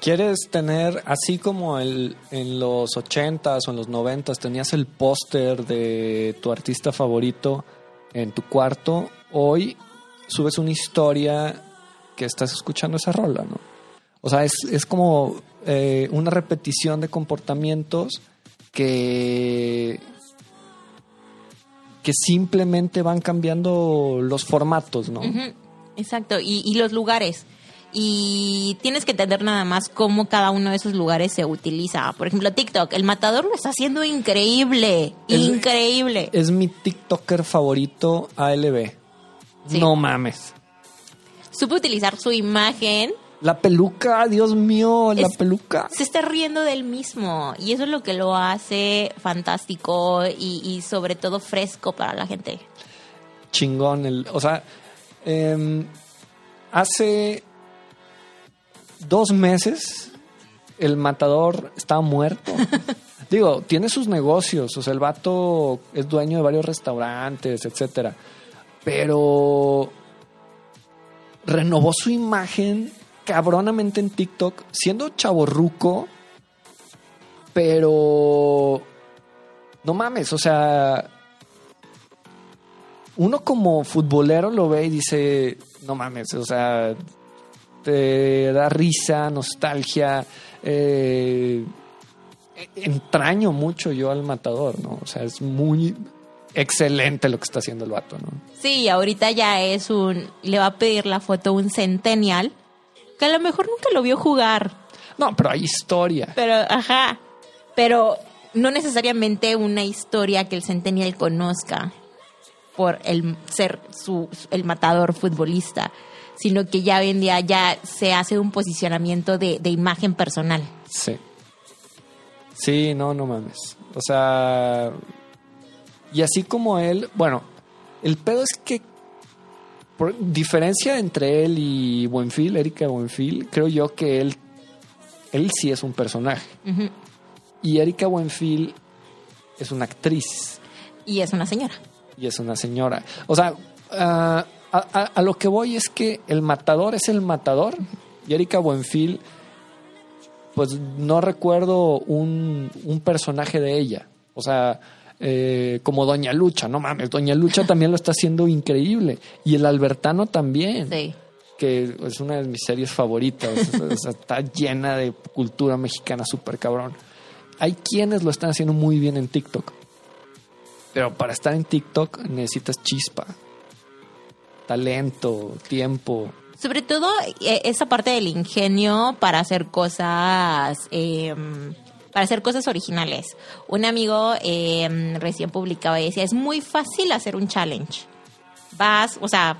[SPEAKER 1] ¿Quieres tener, así como en los 80s o en los 90s tenías el póster de tu artista favorito en tu cuarto, hoy subes una historia que estás escuchando esa rola, ¿no? O sea, es, es como eh, una repetición de comportamientos que, que simplemente van cambiando los formatos, ¿no?
[SPEAKER 2] Exacto, y, y los lugares. Y tienes que entender nada más cómo cada uno de esos lugares se utiliza. Por ejemplo, TikTok, el matador lo está haciendo increíble,
[SPEAKER 1] Es-
[SPEAKER 2] increíble.
[SPEAKER 1] Es mi TikToker favorito, ALB.
[SPEAKER 2] Sí.
[SPEAKER 1] No mames.
[SPEAKER 2] Supo utilizar su imagen,
[SPEAKER 1] La peluca, Dios mío, la
[SPEAKER 2] Es-
[SPEAKER 1] peluca.
[SPEAKER 2] se está riendo del mismo. Y eso es lo que lo hace fantástico y, y sobre todo fresco para la gente.
[SPEAKER 1] Chingón. El, o sea, em, hace dos meses el matador estaba muerto. Digo, tiene sus negocios. O sea, el vato es dueño de varios restaurantes, etcétera. Pero renovó su imagen cabronamente en TikTok, siendo chaborruco, pero no mames, o sea, uno como futbolero lo ve y dice, no mames, o sea, te da risa, nostalgia, eh, entraño mucho yo al matador, ¿no? O sea, es muy excelente lo que está haciendo el vato, ¿no?
[SPEAKER 2] Sí, ahorita ya es un. Le va a pedir la foto un centennial que a lo mejor nunca lo vio jugar.
[SPEAKER 1] No, pero hay historia.
[SPEAKER 2] Pero, ajá. Pero no necesariamente una historia que el Centennial conozca por el ser su, el matador futbolista, sino que ya hoy en día ya se hace un posicionamiento de, de imagen personal.
[SPEAKER 1] Sí. Sí, no, no mames. O sea, y así como él, bueno, el pedo es que por diferencia entre él y Buenfil, Erika Buenfil, creo yo que él él sí es un personaje y Erika Buenfil es una actriz
[SPEAKER 2] Y es una señora.
[SPEAKER 1] y es una señora. O sea, ah, a, a- a lo que voy es que el matador es el matador y Erika Buenfil, pues no recuerdo un, un personaje de ella. O sea, eh, como Doña Lucha, no mames, Doña Lucha también lo está haciendo increíble. Y el Albertano también,
[SPEAKER 2] Sí.
[SPEAKER 1] que es una de mis series favoritas. o sea, está llena de cultura mexicana súper cabrón. Hay quienes lo están haciendo muy bien en TikTok. Pero para estar en TikTok necesitas chispa, talento, tiempo.
[SPEAKER 2] Sobre todo eh, esa parte del ingenio para hacer cosas, eh, para hacer cosas originales. Un amigo eh, recién publicaba y decía, es muy fácil hacer un challenge. Vas, o sea,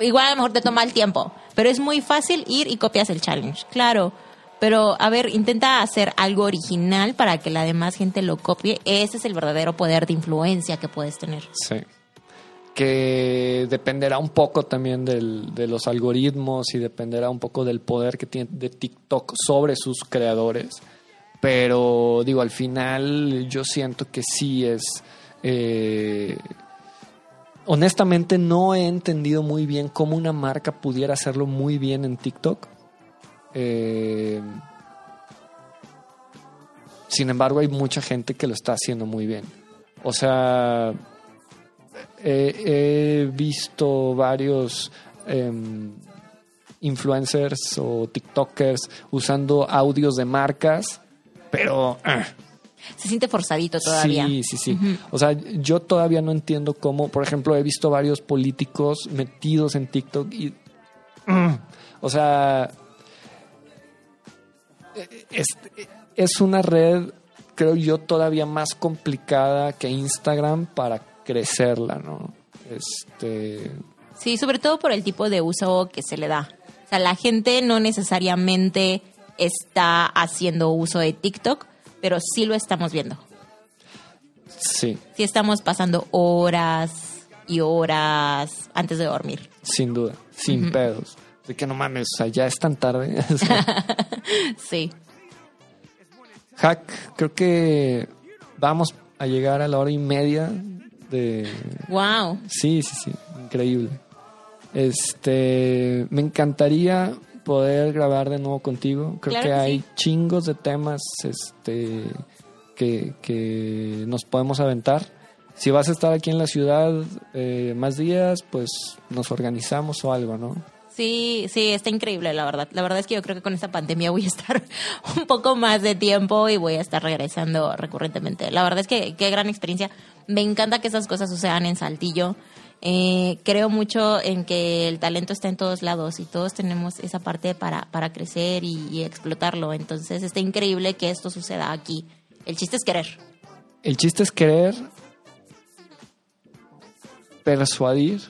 [SPEAKER 2] igual a lo mejor te toma el tiempo, pero es muy fácil ir y copias el challenge, claro. Pero, a ver, intenta hacer algo original para que la demás gente lo copie. Ese es el verdadero poder de influencia que puedes tener.
[SPEAKER 1] Sí. Que dependerá un poco también del- de los algoritmos y dependerá un poco del poder que tiene de TikTok sobre sus creadores. Pero digo, al final yo siento que sí es... eh, honestamente no he entendido muy bien cómo una marca pudiera hacerlo muy bien en TikTok. Eh, sin embargo, hay mucha gente que lo está haciendo muy bien. O sea, he, visto varios em, influencers o TikTokers usando audios de marcas, pero... ah,
[SPEAKER 2] Se siente forzadito todavía.
[SPEAKER 1] Sí, sí, sí. O sea, yo todavía no entiendo cómo, por ejemplo, he visto varios políticos metidos en TikTok y... Mm. O sea, es, es una red, creo yo, todavía más complicada que Instagram para crecerla, ¿no? Este...
[SPEAKER 2] Sí, sobre todo por el tipo de uso que se le da. O sea, la gente no necesariamente está haciendo uso de TikTok, pero sí lo estamos viendo.
[SPEAKER 1] Sí,
[SPEAKER 2] Sí estamos pasando horas y horas antes de dormir.
[SPEAKER 1] sin duda, sin pedos. De que no mames, o sea, ya es tan tarde.
[SPEAKER 2] Sí.
[SPEAKER 1] Hack, creo que vamos a llegar a la hora y media de...
[SPEAKER 2] Wow.
[SPEAKER 1] Sí, sí, sí, increíble. Este, me encantaría poder grabar de nuevo contigo. Creo
[SPEAKER 2] Claro
[SPEAKER 1] que
[SPEAKER 2] que
[SPEAKER 1] hay
[SPEAKER 2] sí.
[SPEAKER 1] chingos de temas este, que, que nos podemos aventar. Si vas a estar aquí en la ciudad eh, más días, pues nos organizamos o algo, ¿no?
[SPEAKER 2] Sí, sí, está increíble, la verdad. La verdad es que yo creo que con esta pandemia voy a estar un poco más de tiempo y voy a estar regresando recurrentemente. La verdad es que qué gran experiencia. Me encanta que esas cosas sucedan en Saltillo. Eh, creo mucho en que el talento está en todos lados y todos tenemos esa parte para, para crecer y, y explotarlo. Entonces está increíble que esto suceda aquí. El chiste es querer.
[SPEAKER 1] El chiste es querer persuadir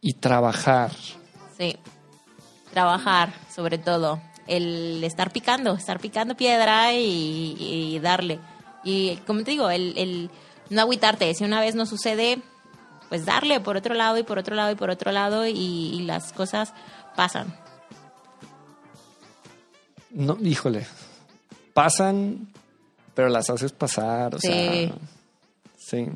[SPEAKER 1] y trabajar.
[SPEAKER 2] Sí. Trabajar, sobre todo. El estar picando, estar picando piedra y, y darle. Y como te digo, el, el no agüitarte. Si una vez no sucede, pues darle por otro lado y por otro lado y por otro lado y, y las cosas pasan.
[SPEAKER 1] No, híjole. Pasan, pero las haces pasar, o
[SPEAKER 2] Sí.
[SPEAKER 1] sea. Sí.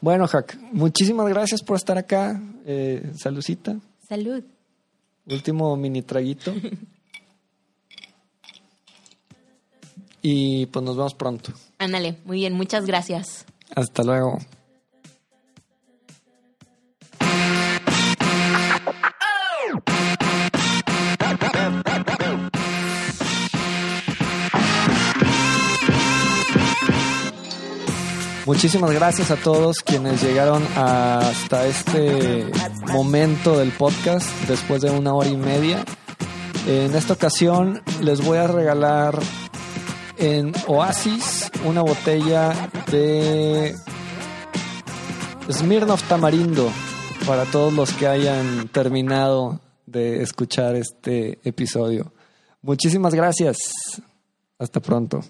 [SPEAKER 1] Bueno, Jack, muchísimas gracias por estar acá. Eh, salucita.
[SPEAKER 2] Salud.
[SPEAKER 1] Último mini traguito. y pues nos vemos pronto.
[SPEAKER 2] Ándale, muy bien, muchas gracias.
[SPEAKER 1] Hasta luego. Muchísimas gracias a todos quienes llegaron hasta este momento del podcast después de una hora y media. En esta ocasión les voy a regalar en Oasis una botella de Smirnoff Tamarindo para todos los que hayan terminado de escuchar este episodio. Muchísimas gracias. Hasta pronto.